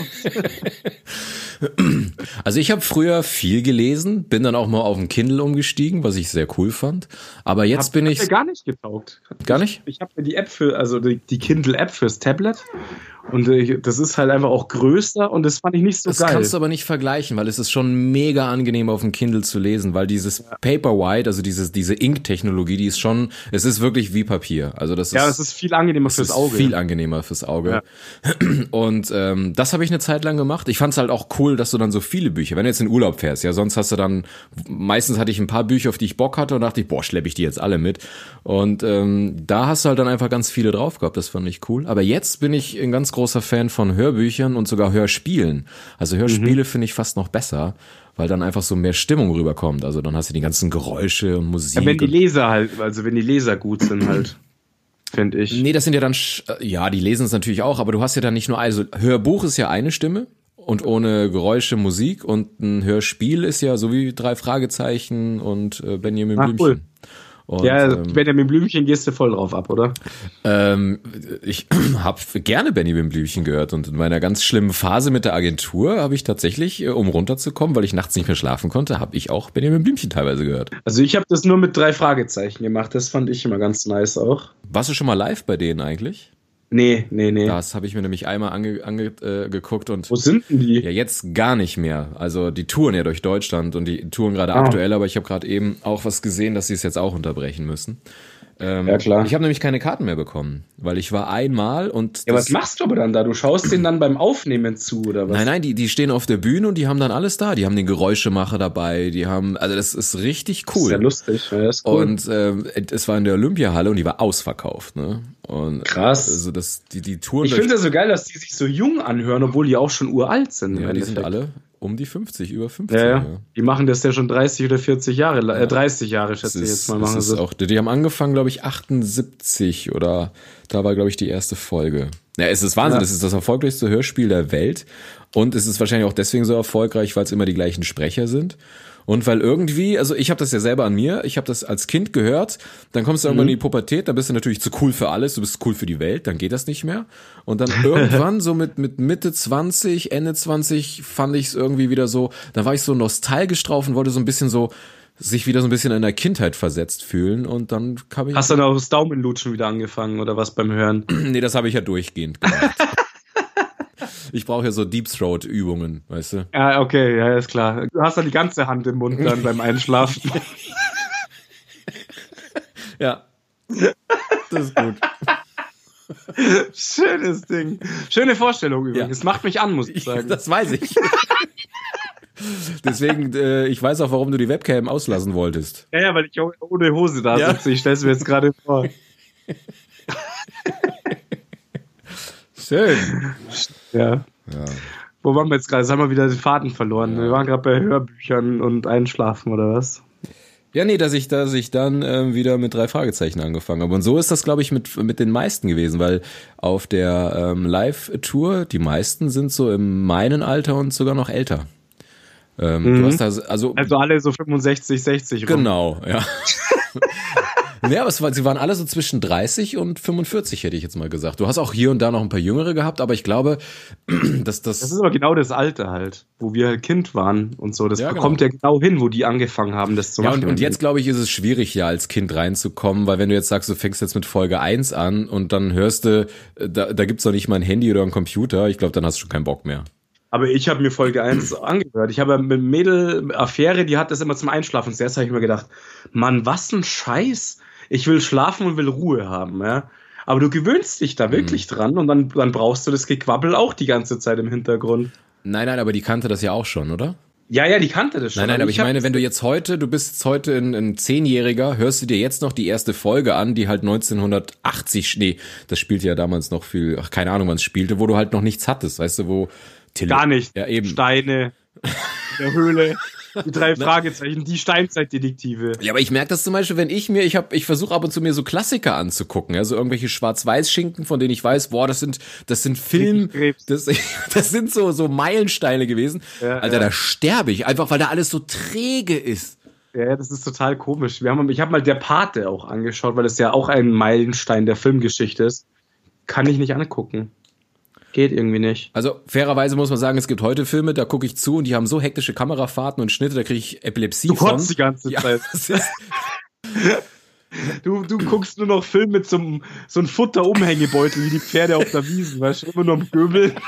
Also ich habe früher viel gelesen, bin dann auch mal auf den Kindle umgestiegen, was ich sehr cool fand. Aber jetzt Hat- bin ich mir gar nicht getaugt. Gar nicht. Ich habe mir die App für, also die, die Kindle-App fürs Tablet und äh, das ist halt einfach auch größer und das fand ich nicht so Das geil. kannst du aber nicht vergleichen, weil es ist schon mega angenehm auf dem Kindle zu lesen, weil dieses Paperwhite, also dieses, diese Ink-Technologie, die ist schon, es ist wirklich wie Papier. Also das ist, ja, das ist viel angenehmer es fürs ist Auge. viel angenehmer fürs Auge. Und ähm, das habe ich eine Zeit lang gemacht. Ich fand es halt auch cool, dass du dann so viele Bücher, wenn du jetzt in Urlaub fährst, ja, sonst hast du dann, meistens hatte ich ein paar Bücher, auf die ich Bock hatte und dachte ich, boah, schleppe ich die jetzt alle mit. Und ähm, da hast du halt dann einfach ganz viele drauf gehabt, das fand ich cool. Aber jetzt bin ich ein ganz großer Fan von Hörbüchern und sogar Hörspielen. Also Hörspiele finde ich fast noch besser, weil dann einfach so mehr Stimmung rüberkommt. Also dann hast du die ganzen Geräusche und Musik. ja, wenn die Leser halt, also wenn die Leser gut sind halt, finde ich. Nee, das sind ja dann, äh, ja, die lesen es natürlich auch, aber du hast ja dann nicht nur, also Hörbuch ist ja eine Stimme und ohne Geräusche Musik und ein Hörspiel ist ja so wie drei Fragezeichen und äh, Benjamin Ach, Blümchen. cool. Und, ja, ähm, Benjamin Blümchen gehst du voll drauf ab, oder? ähm, ich habe gerne Benjamin Blümchen gehört und in meiner ganz schlimmen Phase mit der Agentur habe ich tatsächlich, äh, um runterzukommen, weil ich nachts nicht mehr schlafen konnte, habe ich auch Benjamin Blümchen teilweise gehört. Also ich habe das nur mit drei Fragezeichen gemacht, das fand ich immer ganz nice auch. Warst du schon mal live bei denen eigentlich? Nee, nee, nee. Das habe ich mir nämlich einmal angeguckt ange, äh, und Wo sind denn die? Ja, jetzt gar nicht mehr. Also die touren ja durch Deutschland und die touren gerade Ah. aktuell, aber ich habe gerade eben auch was gesehen, dass sie es jetzt auch unterbrechen müssen. Ähm, Ja, klar. Ich habe nämlich keine Karten mehr bekommen, weil ich war einmal und Ja, das- was machst du aber dann da? Du schaust denen dann beim Aufnehmen zu, oder was? Nein, nein, die, die stehen auf der Bühne und die haben dann alles da. Die haben den Geräuschemacher dabei, die haben, also das ist richtig Das ist ja cool. lustig. Ja, das ist cool. Und ähm, es war in der Olympiahalle und die war ausverkauft, ne? Und Krass. Also das, die, die Touren ich finde es ja so geil, dass die sich so jung anhören, obwohl die auch schon uralt sind. Ja, die sind alle. Um die 50, über 50. Ja, ja. Die machen das ja schon 30 oder 40 Jahre, äh, 30 Jahre schätze ich jetzt mal. Machen ist auch, die haben angefangen, glaube ich, 78 oder da war, glaube ich, die erste Folge. Ja, es ist Wahnsinn, ja. es ist das erfolgreichste Hörspiel der Welt und es ist wahrscheinlich auch deswegen so erfolgreich, weil es immer die gleichen Sprecher sind. Und weil irgendwie, also ich habe das ja selber an mir, ich habe das als Kind gehört, dann kommst du irgendwann mhm. in die Pubertät, dann bist du natürlich zu cool für alles, du bist cool für die Welt, dann geht das nicht mehr. Und dann irgendwann so mit, mit Mitte 20, Ende 20 fand ich es irgendwie wieder so, da war ich so nostalgisch drauf und wollte so ein bisschen so sich wieder so ein bisschen in der Kindheit versetzt fühlen und dann kam ich. Hast du dann auch das Daumenlutschen wieder angefangen oder was beim Hören? nee, das habe ich ja durchgehend gemacht. Ich brauche ja so Deep Throat Übungen, weißt du? Ja, okay, ja, ist klar. Du hast dann die ganze Hand im Mund dann beim Einschlafen. ja. Das ist gut. Schönes Ding. Schöne Vorstellung übrigens. Ja. Es macht mich an, muss ich sagen. das weiß ich. Deswegen, äh, ich weiß auch, warum du die Webcam auslassen wolltest. Ja, ja, weil ich ohne Hose da ja. sitze. Ich stelle es mir jetzt gerade vor. Schön. Ja. ja. Wo waren wir jetzt gerade? Jetzt haben wir wieder den Faden verloren. Ja. Wir waren gerade bei Hörbüchern und Einschlafen oder was? Ja, nee, dass ich, dass ich dann ähm, wieder mit drei Fragezeichen angefangen habe. Und so ist das, glaube ich, mit, mit den meisten gewesen, weil auf der ähm, Live-Tour, die meisten sind so im meinen Alter und sogar noch älter. Ähm, mhm. du hast da, also, also alle so 65, 60 rum. Genau, ja. Ja, aber war, sie waren alle so zwischen 30 und 45, hätte ich jetzt mal gesagt. Du hast auch hier und da noch ein paar Jüngere gehabt, aber ich glaube, dass das. Das ist aber genau das Alter halt, wo wir halt Kind waren und so. Das ja, kommt genau. ja genau hin, wo die angefangen haben, das zu ja, machen. Und, und jetzt, glaube ich, ist es schwierig, ja, als Kind reinzukommen, weil wenn du jetzt sagst, du fängst jetzt mit Folge 1 an und dann hörst du, da, da gibt's doch nicht mal ein Handy oder ein Computer, ich glaube, dann hast du schon keinen Bock mehr. Aber ich habe mir Folge 1 angehört. Ich habe mit Mädel Affäre, die hat das immer zum Einschlafen. Zuerst habe ich mir gedacht, Mann, was ein Scheiß ich will schlafen und will Ruhe haben, ja. Aber du gewöhnst dich da wirklich mhm. dran und dann, dann brauchst du das Gequabbel auch die ganze Zeit im Hintergrund. Nein, nein, aber die kannte das ja auch schon, oder? Ja, ja, die kannte das schon. Nein, nein, aber ich, ich meine, wenn du jetzt heute, du bist jetzt heute ein, ein Zehnjähriger, hörst du dir jetzt noch die erste Folge an, die halt 1980, nee, das spielte ja damals noch viel, ach, keine Ahnung, wann es spielte, wo du halt noch nichts hattest, weißt du, wo... Tele Gar nicht. Ja, eben. Steine in der Höhle. Die drei Fragezeichen, die Steinzeitdetektive. Ja, aber ich merke das zum Beispiel, wenn ich mir, ich habe, ich versuche ab und zu mir so Klassiker anzugucken, ja, so irgendwelche Schwarz-Weiß-Schinken, von denen ich weiß, boah, das sind, das sind Film, das, das sind so so Meilensteine gewesen. Ja, Alter, ja. da sterbe ich einfach, weil da alles so träge ist. Ja, das ist total komisch. Wir haben, ich habe mal der Pate auch angeschaut, weil es ja auch ein Meilenstein der Filmgeschichte ist. Kann ich nicht angucken. Geht irgendwie nicht. Also fairerweise muss man sagen, es gibt heute Filme, da gucke ich zu und die haben so hektische Kamerafahrten und Schnitte, da kriege ich Epilepsie du von. die ganze Zeit. Ja, du, du guckst nur noch Filme mit so einem, so einem Futterumhängebeutel wie die Pferde auf der Wiesen, weißt du, immer nur am Göbel.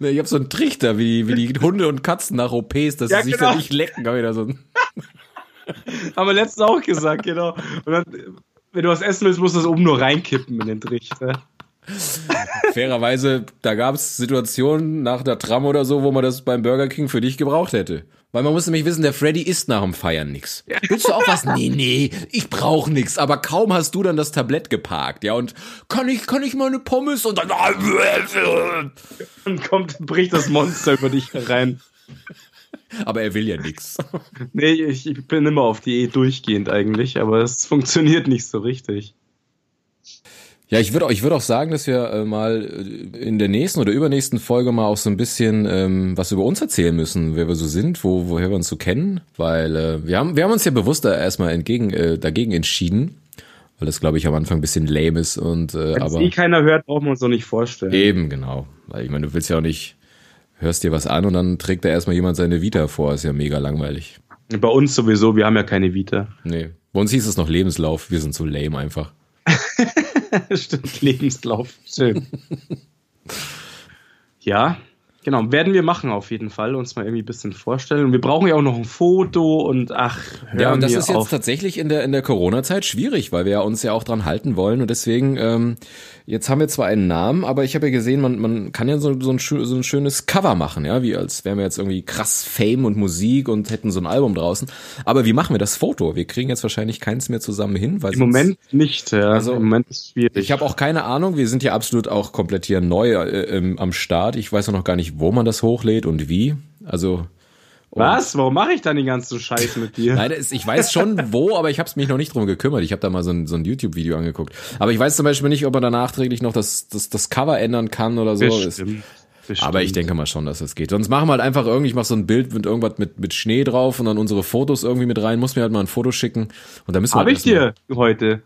Ich habe so einen Trichter, wie, wie die Hunde und Katzen nach OPs, dass ja, sie sich genau. da nicht lecken. Hab ich da so Haben wir letztens auch gesagt, genau. Und dann wenn du was essen willst, musst du das oben nur reinkippen in den Trichter. Fairerweise, da gab es Situationen nach der Tram oder so, wo man das beim Burger King für dich gebraucht hätte. Weil man muss nämlich wissen, der Freddy isst nach dem Feiern nix. Willst du auch was? Nee, nee, ich brauch nix. Aber kaum hast du dann das Tablett geparkt, ja, und kann ich, kann ich mal eine Pommes und dann. Dann kommt, bricht das Monster über dich herein. Aber er will ja nichts. Nee, ich, ich bin immer auf Diät durchgehend eigentlich, aber es funktioniert nicht so richtig. Ja, ich würde ich würd auch sagen, dass wir äh, mal äh, in der nächsten oder übernächsten Folge mal auch so ein bisschen ähm, was über uns erzählen müssen, wer wir so sind, wo, woher wir uns so kennen, weil äh, wir haben wir haben uns ja bewusst da erstmal entgegen äh, dagegen entschieden, weil das glaube ich am Anfang ein bisschen lame ist und äh, Wenn aber eh keiner hört, brauchen wir uns doch nicht vorstellen. Eben genau, weil ich meine, du willst ja auch nicht hörst dir was an und dann trägt da erstmal jemand seine Vita vor. Ist ja mega langweilig. Bei uns sowieso, wir haben ja keine Vita. Nee. Bei uns hieß es noch Lebenslauf. Wir sind so lame einfach. Stimmt, Lebenslauf. Schön. ja, Genau, werden wir machen auf jeden Fall, uns mal irgendwie ein bisschen vorstellen. Und wir brauchen ja auch noch ein Foto und ach, Ja, und das ist jetzt tatsächlich in der, in der Corona-Zeit schwierig, weil wir ja uns ja auch dran halten wollen. Und deswegen, ähm, jetzt haben wir zwar einen Namen, aber ich habe ja gesehen, man, man kann ja so, so, ein, so ein schönes Cover machen, ja, wie als wären wir jetzt irgendwie krass Fame und Musik und hätten so ein Album draußen. Aber wie machen wir das Foto? Wir kriegen jetzt wahrscheinlich keins mehr zusammen hin. Weil Im Moment nicht, ja. Also, Im Moment ist es schwierig. Ich habe auch keine Ahnung, wir sind ja absolut auch komplett hier neu äh, ähm, am Start. Ich weiß auch noch gar nicht, nicht, wo man das hochlädt und wie. Also was? Warum mache ich dann den ganzen Scheiß mit dir? Nein, ich weiß schon wo, aber ich habe mich noch nicht drum gekümmert. Ich habe da mal so ein, so ein YouTube-Video angeguckt. Aber ich weiß zum Beispiel nicht, ob man da nachträglich noch das, das, das Cover ändern kann oder so. Bestimmt. Bestimmt. Aber ich denke mal schon, dass das geht. Sonst machen wir halt einfach irgendwie, ich mache so ein Bild mit irgendwas mit, mit Schnee drauf und dann unsere Fotos irgendwie mit rein. Muss mir halt mal ein Foto schicken. Und dann müssen wir Habe halt ich dir heute.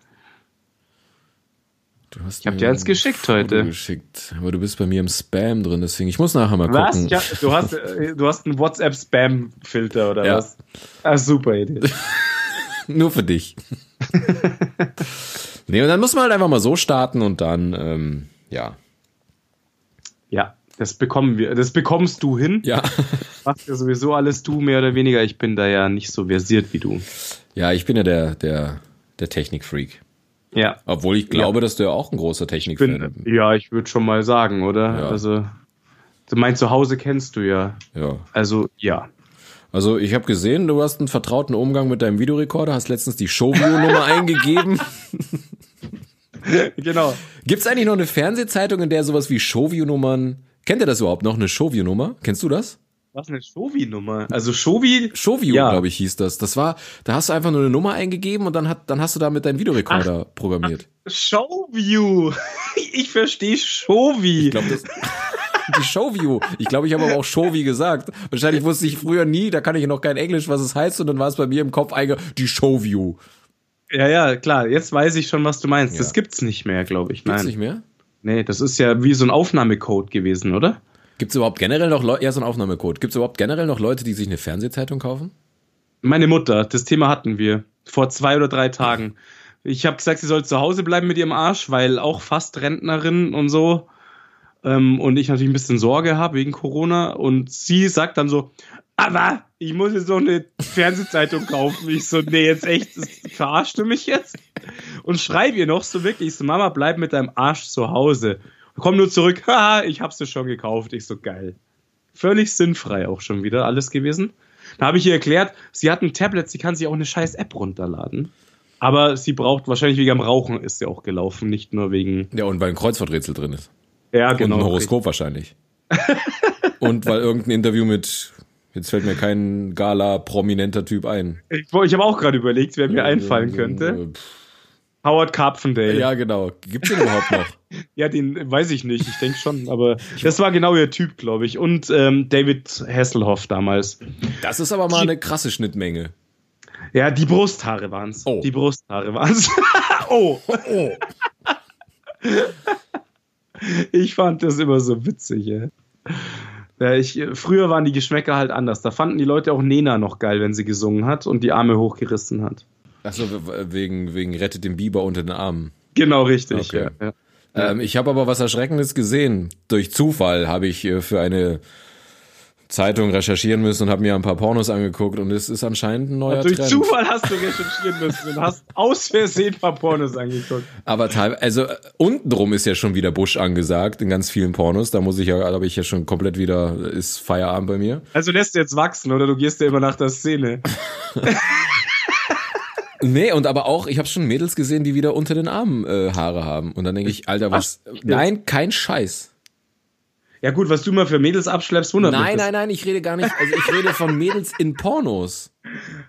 Du hast Ich hab mir dir eins ein geschickt Foto heute. Geschickt. Aber du bist bei mir im Spam drin, deswegen ich muss nachher mal Was? gucken. Ja, du hast, äh, du hast einen WhatsApp-Spam-Filter oder Ja. was? Ah, super Idee. Nur für dich. nee, und dann muss man halt einfach mal so starten und dann, ähm, ja. Ja, das bekommen wir. Das bekommst du hin. Ja. Machst ja sowieso alles du, mehr oder weniger. Ich bin da ja nicht so versiert wie du. Ja, ich bin ja der, der, der Technikfreak. Ja. Obwohl ich glaube, dass du ja auch ein großer Technikfan bist. ja, ich würde schon mal sagen, oder? Ja. Also, mein Zuhause kennst du ja. Ja. Also, ja. Also ich habe gesehen, du hast einen vertrauten Umgang mit deinem Videorekorder, hast letztens die Showview-Nummer eingegeben. genau. Gibt's eigentlich noch eine Fernsehzeitung, in der sowas wie Showview-Nummern... Kennt ihr das überhaupt noch, eine Showview-Nummer? Kennst du das? Was eine Shovi-Nummer? Also Shovi. Showview, Ja. glaube ich, hieß das. Das war, da hast du einfach nur eine Nummer eingegeben und dann, hat, dann hast du damit deinen Videorekorder programmiert. Showview. Ich verstehe Shovi. Ich glaube, das... Die Showview. Ich glaube, ich habe aber auch Shovi gesagt. Wahrscheinlich wusste ich früher nie, da kann ich noch kein Englisch, was es heißt, und dann war es bei mir im Kopf einge die Showview. Ja, ja, klar. Jetzt weiß ich schon, was du meinst. Ja. Das gibt's nicht mehr, glaube ich. Gibt's Nein. nicht mehr? Nee, das ist ja wie so ein Aufnahmecode gewesen, oder? Gibt's überhaupt generell noch Leute, ja, so ein Aufnahmecode. Gibt's überhaupt generell noch Leute, die sich eine Fernsehzeitung kaufen? Meine Mutter, das Thema hatten wir vor zwei oder drei Tagen. Ich habe gesagt, sie soll zu Hause bleiben mit ihrem Arsch, weil auch fast Rentnerin und so. Ähm, und ich natürlich ein bisschen Sorge habe wegen Corona. Und sie sagt dann so, aber ich muss jetzt so eine Fernsehzeitung kaufen. Ich so, nee, jetzt echt, das, verarschst du mich jetzt? Und schreibe ihr noch so wirklich, ich so, Mama, bleib mit deinem Arsch zu Hause. Komm nur zurück, haha, ich hab's dir schon gekauft. Ich so, geil. Völlig sinnfrei auch schon wieder alles gewesen. Da habe ich ihr erklärt, sie hat ein Tablet, sie kann sich auch eine scheiß App runterladen. Aber sie braucht wahrscheinlich wegen am Rauchen ist sie auch gelaufen, nicht nur wegen. Ja, und weil ein Kreuzworträtsel drin ist. Ja, Und genau. ein Horoskop wahrscheinlich. und weil irgendein Interview mit, jetzt fällt mir kein gala prominenter Typ ein. Ich, ich habe auch gerade überlegt, wer mir einfallen könnte. Äh, pff, Howard Carpendale. Ja, genau. Gibt's den überhaupt noch? Ja, den weiß ich nicht, ich denke schon, aber das war genau ihr Typ, glaube ich. Und ähm, David Hasselhoff damals. Das ist aber mal eine krasse Schnittmenge. Ja, die Brusthaare waren's. Oh. Die Brusthaare waren's. oh. Oh. Ich fand das immer so witzig, ey. Ja, ich, früher waren die Geschmäcker halt anders. Da fanden die Leute auch Nena noch geil, wenn sie gesungen hat und die Arme hochgerissen hat. Achso, wegen, wegen rettet den Biber unter den Armen. Genau richtig. Okay. Ja, ja. Ähm, ich habe aber was Erschreckendes gesehen. Durch Zufall habe ich äh, für eine Zeitung recherchieren müssen und habe mir ein paar Pornos angeguckt und es ist anscheinend ein neuer Durch Trend. Zufall hast du recherchieren müssen und hast aus Versehen ein paar Pornos angeguckt. Aber teilweise, also äh, untenrum ist ja schon wieder Busch angesagt in ganz vielen Pornos. Da muss ich ja, da habe ich ja schon komplett wieder, ist Feierabend bei mir. Also lässt du jetzt wachsen oder du gehst ja immer nach der Szene. Nee, und aber auch, ich habe schon Mädels gesehen, die wieder unter den Armen äh, Haare haben. Und dann denke ich, Alter, was? Nein, kein Scheiß. Ja gut, was du mal für Mädels abschleppst, wundert. Nein, nein, nein, ich rede gar nicht. Also ich rede von Mädels in Pornos.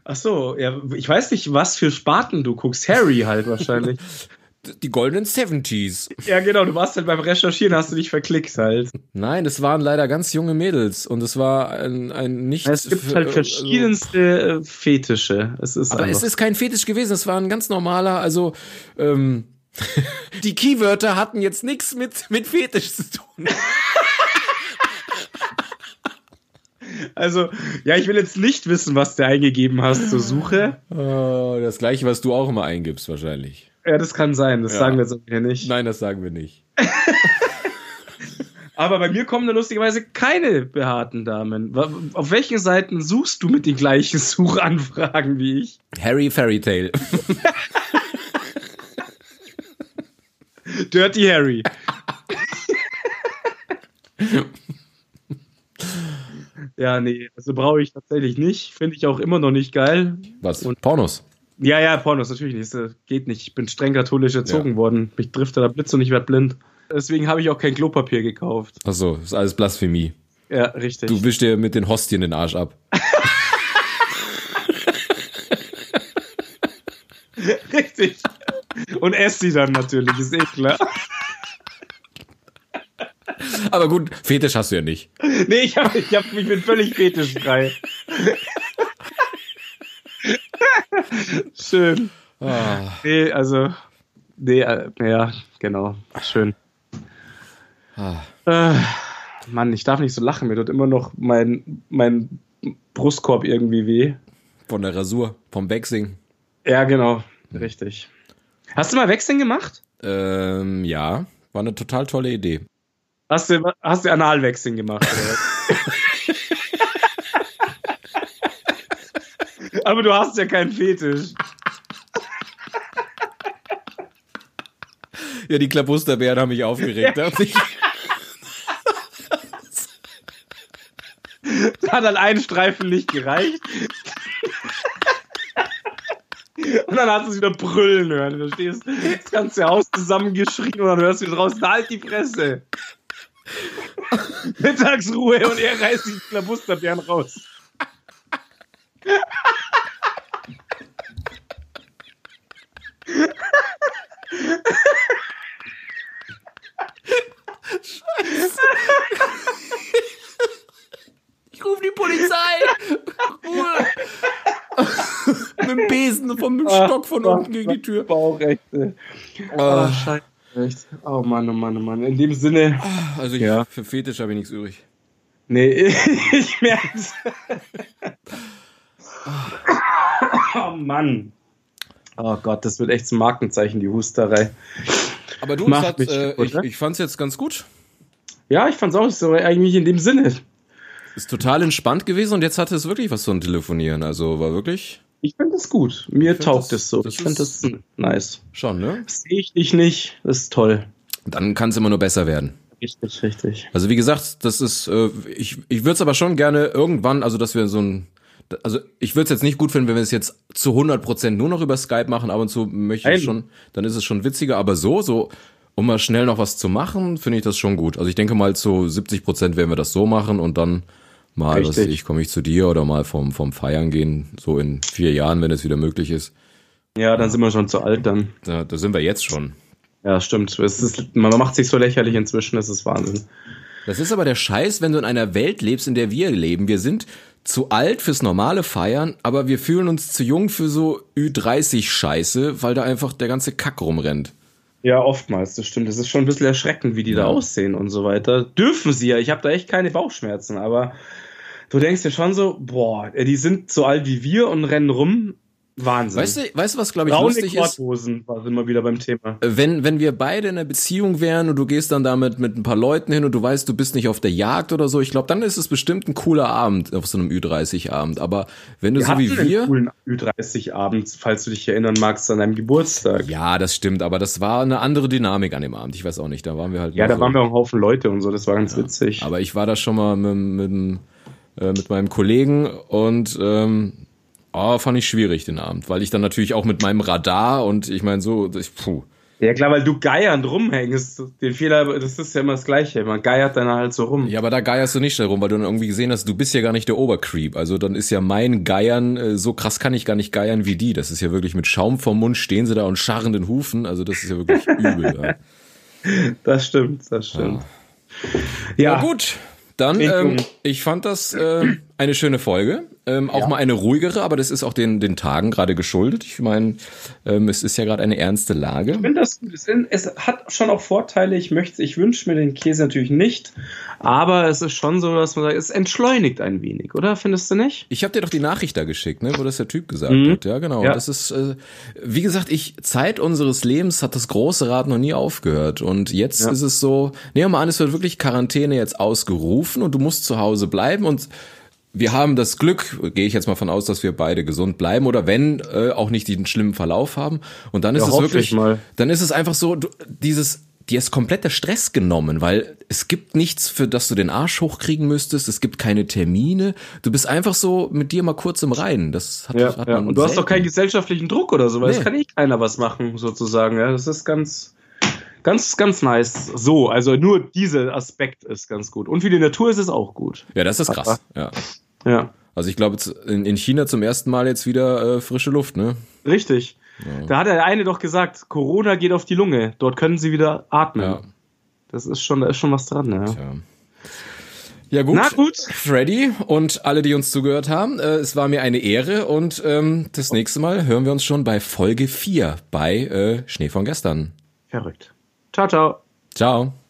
Ach so, ja, ich weiß nicht, was für Sparten du guckst. Harry halt wahrscheinlich. Die goldenen Seventies. ja genau, du warst halt beim Recherchieren, hast du dich verklickt halt. Nein, das waren leider ganz junge Mädels und es war ein, ein nicht. Es gibt halt äh, verschiedenste äh, Fetische. Es ist Aber einfach- es ist kein Fetisch gewesen, es war ein ganz normaler, also ähm, die Keywörter hatten jetzt nichts mit, mit Fetisch zu tun. Also, ja, ich will jetzt nicht wissen, was du eingegeben hast zur Suche. Oh, das gleiche, was du auch immer eingibst, wahrscheinlich. Ja, das kann sein, das Ja. sagen wir jetzt hier nicht. Nein, das sagen wir nicht. Aber bei mir kommen da lustigerweise keine behaarten Damen. Auf welchen Seiten suchst du mit den gleichen Suchanfragen wie ich? Harry Fairy Tale. Dirty Harry. ja, nee, also brauche ich tatsächlich nicht. Finde ich auch immer noch nicht geil. Was? Und- Pornos. Ja, ja, Pornos natürlich nicht. Das geht nicht. Ich bin streng katholisch erzogen Ja. worden. Mich trifft da der Blitz und ich werde blind. Deswegen habe ich auch kein Klopapier gekauft. Achso, ist alles Blasphemie. Ja, richtig. Du wischst dir mit den Hostien den Arsch ab. richtig. Und ess sie dann natürlich, ist eh klar. Aber gut, Fetisch hast du ja nicht. Nee, ich, hab, ich, hab, ich bin völlig fetischfrei. Schön. Ah. Nee, also. Nee, äh, ja, genau. Schön. Ah. Äh, Mann, ich darf nicht so lachen. Mir tut immer noch mein, mein Brustkorb irgendwie weh. Von der Rasur, vom Waxing. Ja, genau. Richtig. Hast du mal Waxing gemacht? Ähm, ja, war eine total tolle Idee. Hast du, hast du Analwechseln gemacht? Aber du hast ja keinen Fetisch. Ja, die Klabusterbären haben mich aufgeregt. Da hab ich Hat dann ein Streifen nicht gereicht. Und dann hast du es wieder brüllen hören. Du stehst das ganze Haus zusammengeschrien und dann hörst du draußen, halt die Fresse. Mittagsruhe und er reißt die Klabusterbären raus. Ich rufe die Polizei! Ruhe! mit Besen, vom Stock von unten gegen die Tür. Bauchrechte. Ah. Oh, scheiße. Echt. Oh Mann, oh Mann, oh Mann. In dem Sinne. Also ich, Ja. für Fetisch habe ich nichts übrig. Nee, ich merk's. oh Mann. Oh Gott, das wird echt zum Markenzeichen, die Husterei. Aber du, Macht es mich äh, ich, ne? ich fand's jetzt ganz gut. Ja, ich fand's auch so eigentlich in dem Sinne. Ist total entspannt gewesen und jetzt hatte es wirklich was zum Telefonieren. Also war wirklich Ich finde das gut. Mir taugt es so. ich finde das nice. schon, ne? Sehe ich dich nicht. Das ist toll. Dann kann es immer nur besser werden. Richtig, richtig. Also wie gesagt, das ist, äh, ich, ich würde es aber schon gerne irgendwann, also dass wir so ein, also ich würde es jetzt nicht gut finden, wenn wir es jetzt zu 100% nur noch über Skype machen, ab und zu möchte ich Nein. schon, dann ist es schon witziger, aber so, so, um mal schnell noch was zu machen, finde ich das schon gut. Also ich denke mal zu 70% werden wir das so machen und dann mal, was Richtig. ich, komme ich zu dir oder mal vom, vom Feiern gehen, so in vier Jahren, wenn es wieder möglich ist. Ja, dann sind wir schon zu alt dann. Da, da sind wir jetzt schon. Ja, stimmt. Ist, man macht sich so lächerlich inzwischen, das ist Wahnsinn. Das ist aber der Scheiß, wenn du in einer Welt lebst, in der wir leben. Wir sind zu alt fürs normale Feiern, aber wir fühlen uns zu jung für so Ü30-Scheiße, weil da einfach der ganze Kack rumrennt. Ja, oftmals, das stimmt. Das ist schon ein bisschen erschreckend, wie die da aussehen und so weiter. Dürfen sie ja, ich habe da echt keine Bauchschmerzen, aber du denkst dir schon so, boah, die sind so alt wie wir und rennen rum. Wahnsinn. Weißt du, weißt du, was glaube ich Braune lustig ist? Korthosen, war immer wieder beim Thema. Wenn, wenn wir beide in einer Beziehung wären und du gehst dann damit mit ein paar Leuten hin und du weißt, du bist nicht auf der Jagd oder so, ich glaube, dann ist es bestimmt ein cooler Abend auf so einem Ü30-Abend. Aber wenn du Wir so wie hatten einen wir. coolen Ü30-Abend, falls du dich erinnern magst, an deinem Geburtstag. Ja, Ja, das stimmt, aber das war eine andere Dynamik an dem Abend. Ich weiß auch nicht, da waren wir halt. nur da so. waren wir auch ein Haufen Leute und so, das war ganz witzig. Aber ich war da schon mal mit, mit, äh, mit meinem Kollegen und ähm, oh, fand ich schwierig den Abend, weil ich dann natürlich auch mit meinem Radar und ich meine so, ich, puh. Ja klar, weil du geiernd rumhängst. Den Fehler, das ist ja immer das Gleiche. Man geiert dann halt so rum. Ja, aber da geierst du nicht darum, weil du dann irgendwie gesehen hast, du bist ja gar nicht der Obercreep. Also dann ist ja mein Geiern, äh, so krass kann ich gar nicht geiern wie die. Das ist ja wirklich mit Schaum vom Mund stehen sie da und scharrenden Hufen. Also das ist ja wirklich übel. ja. Das stimmt, das stimmt. Ja, Ja, gut. Dann, ähm, ich fand das äh, eine schöne Folge. Ähm, auch Ja. mal eine ruhigere, aber das ist auch den, den Tagen gerade geschuldet. Ich meine, ähm, es ist ja gerade eine ernste Lage. Ich finde das gut. Es, es hat schon auch Vorteile. Ich möchte, ich wünsche mir den Käse natürlich nicht, aber es ist schon so, dass man sagt, es entschleunigt ein wenig, oder? Findest du nicht? Ich habe dir doch die Nachricht da geschickt, ne, wo das der Typ gesagt Mhm. hat. Ja, genau. Ja. Das ist, äh, wie gesagt, ich Zeit unseres Lebens hat das große Rad noch nie aufgehört. Und jetzt Ja. ist es so, nehmen wir mal an, es wird wirklich Quarantäne jetzt ausgerufen und du musst zu Hause bleiben und wir haben das Glück, gehe ich jetzt mal von aus, dass wir beide gesund bleiben oder wenn äh, auch nicht den schlimmen Verlauf haben. Und dann ist Ja, es hoffe wirklich, dann ist es einfach so, du, dieses, dir ist komplett der Stress genommen, weil es gibt nichts, für das du den Arsch hochkriegen müsstest. Es gibt keine Termine. Du bist einfach so mit dir mal kurz im Reinen. Das hat, Ja, hat ja. Und du hast doch selten. keinen gesellschaftlichen Druck oder so, weil es Nee. kann eh keiner was machen, sozusagen. Ja, das ist ganz, Ganz, ganz nice. So, also nur dieser Aspekt ist ganz gut. Und für die Natur ist es auch gut. Ja, das ist krass. Ja. Ja. Also ich glaube, in in China zum ersten Mal jetzt wieder äh, frische Luft, ne? Richtig. Da hat der eine doch gesagt, Corona geht auf die Lunge. Dort können sie wieder atmen. Ja. Das ist schon, da ist schon was dran, ja. Ja. Ja gut, Na gut. Freddy und alle, die uns zugehört haben, äh, es war mir eine Ehre und ähm, das nächste Mal hören wir uns schon bei Folge 4 bei äh, Schnee von gestern. Verrückt. Ciao, ciao. Ciao.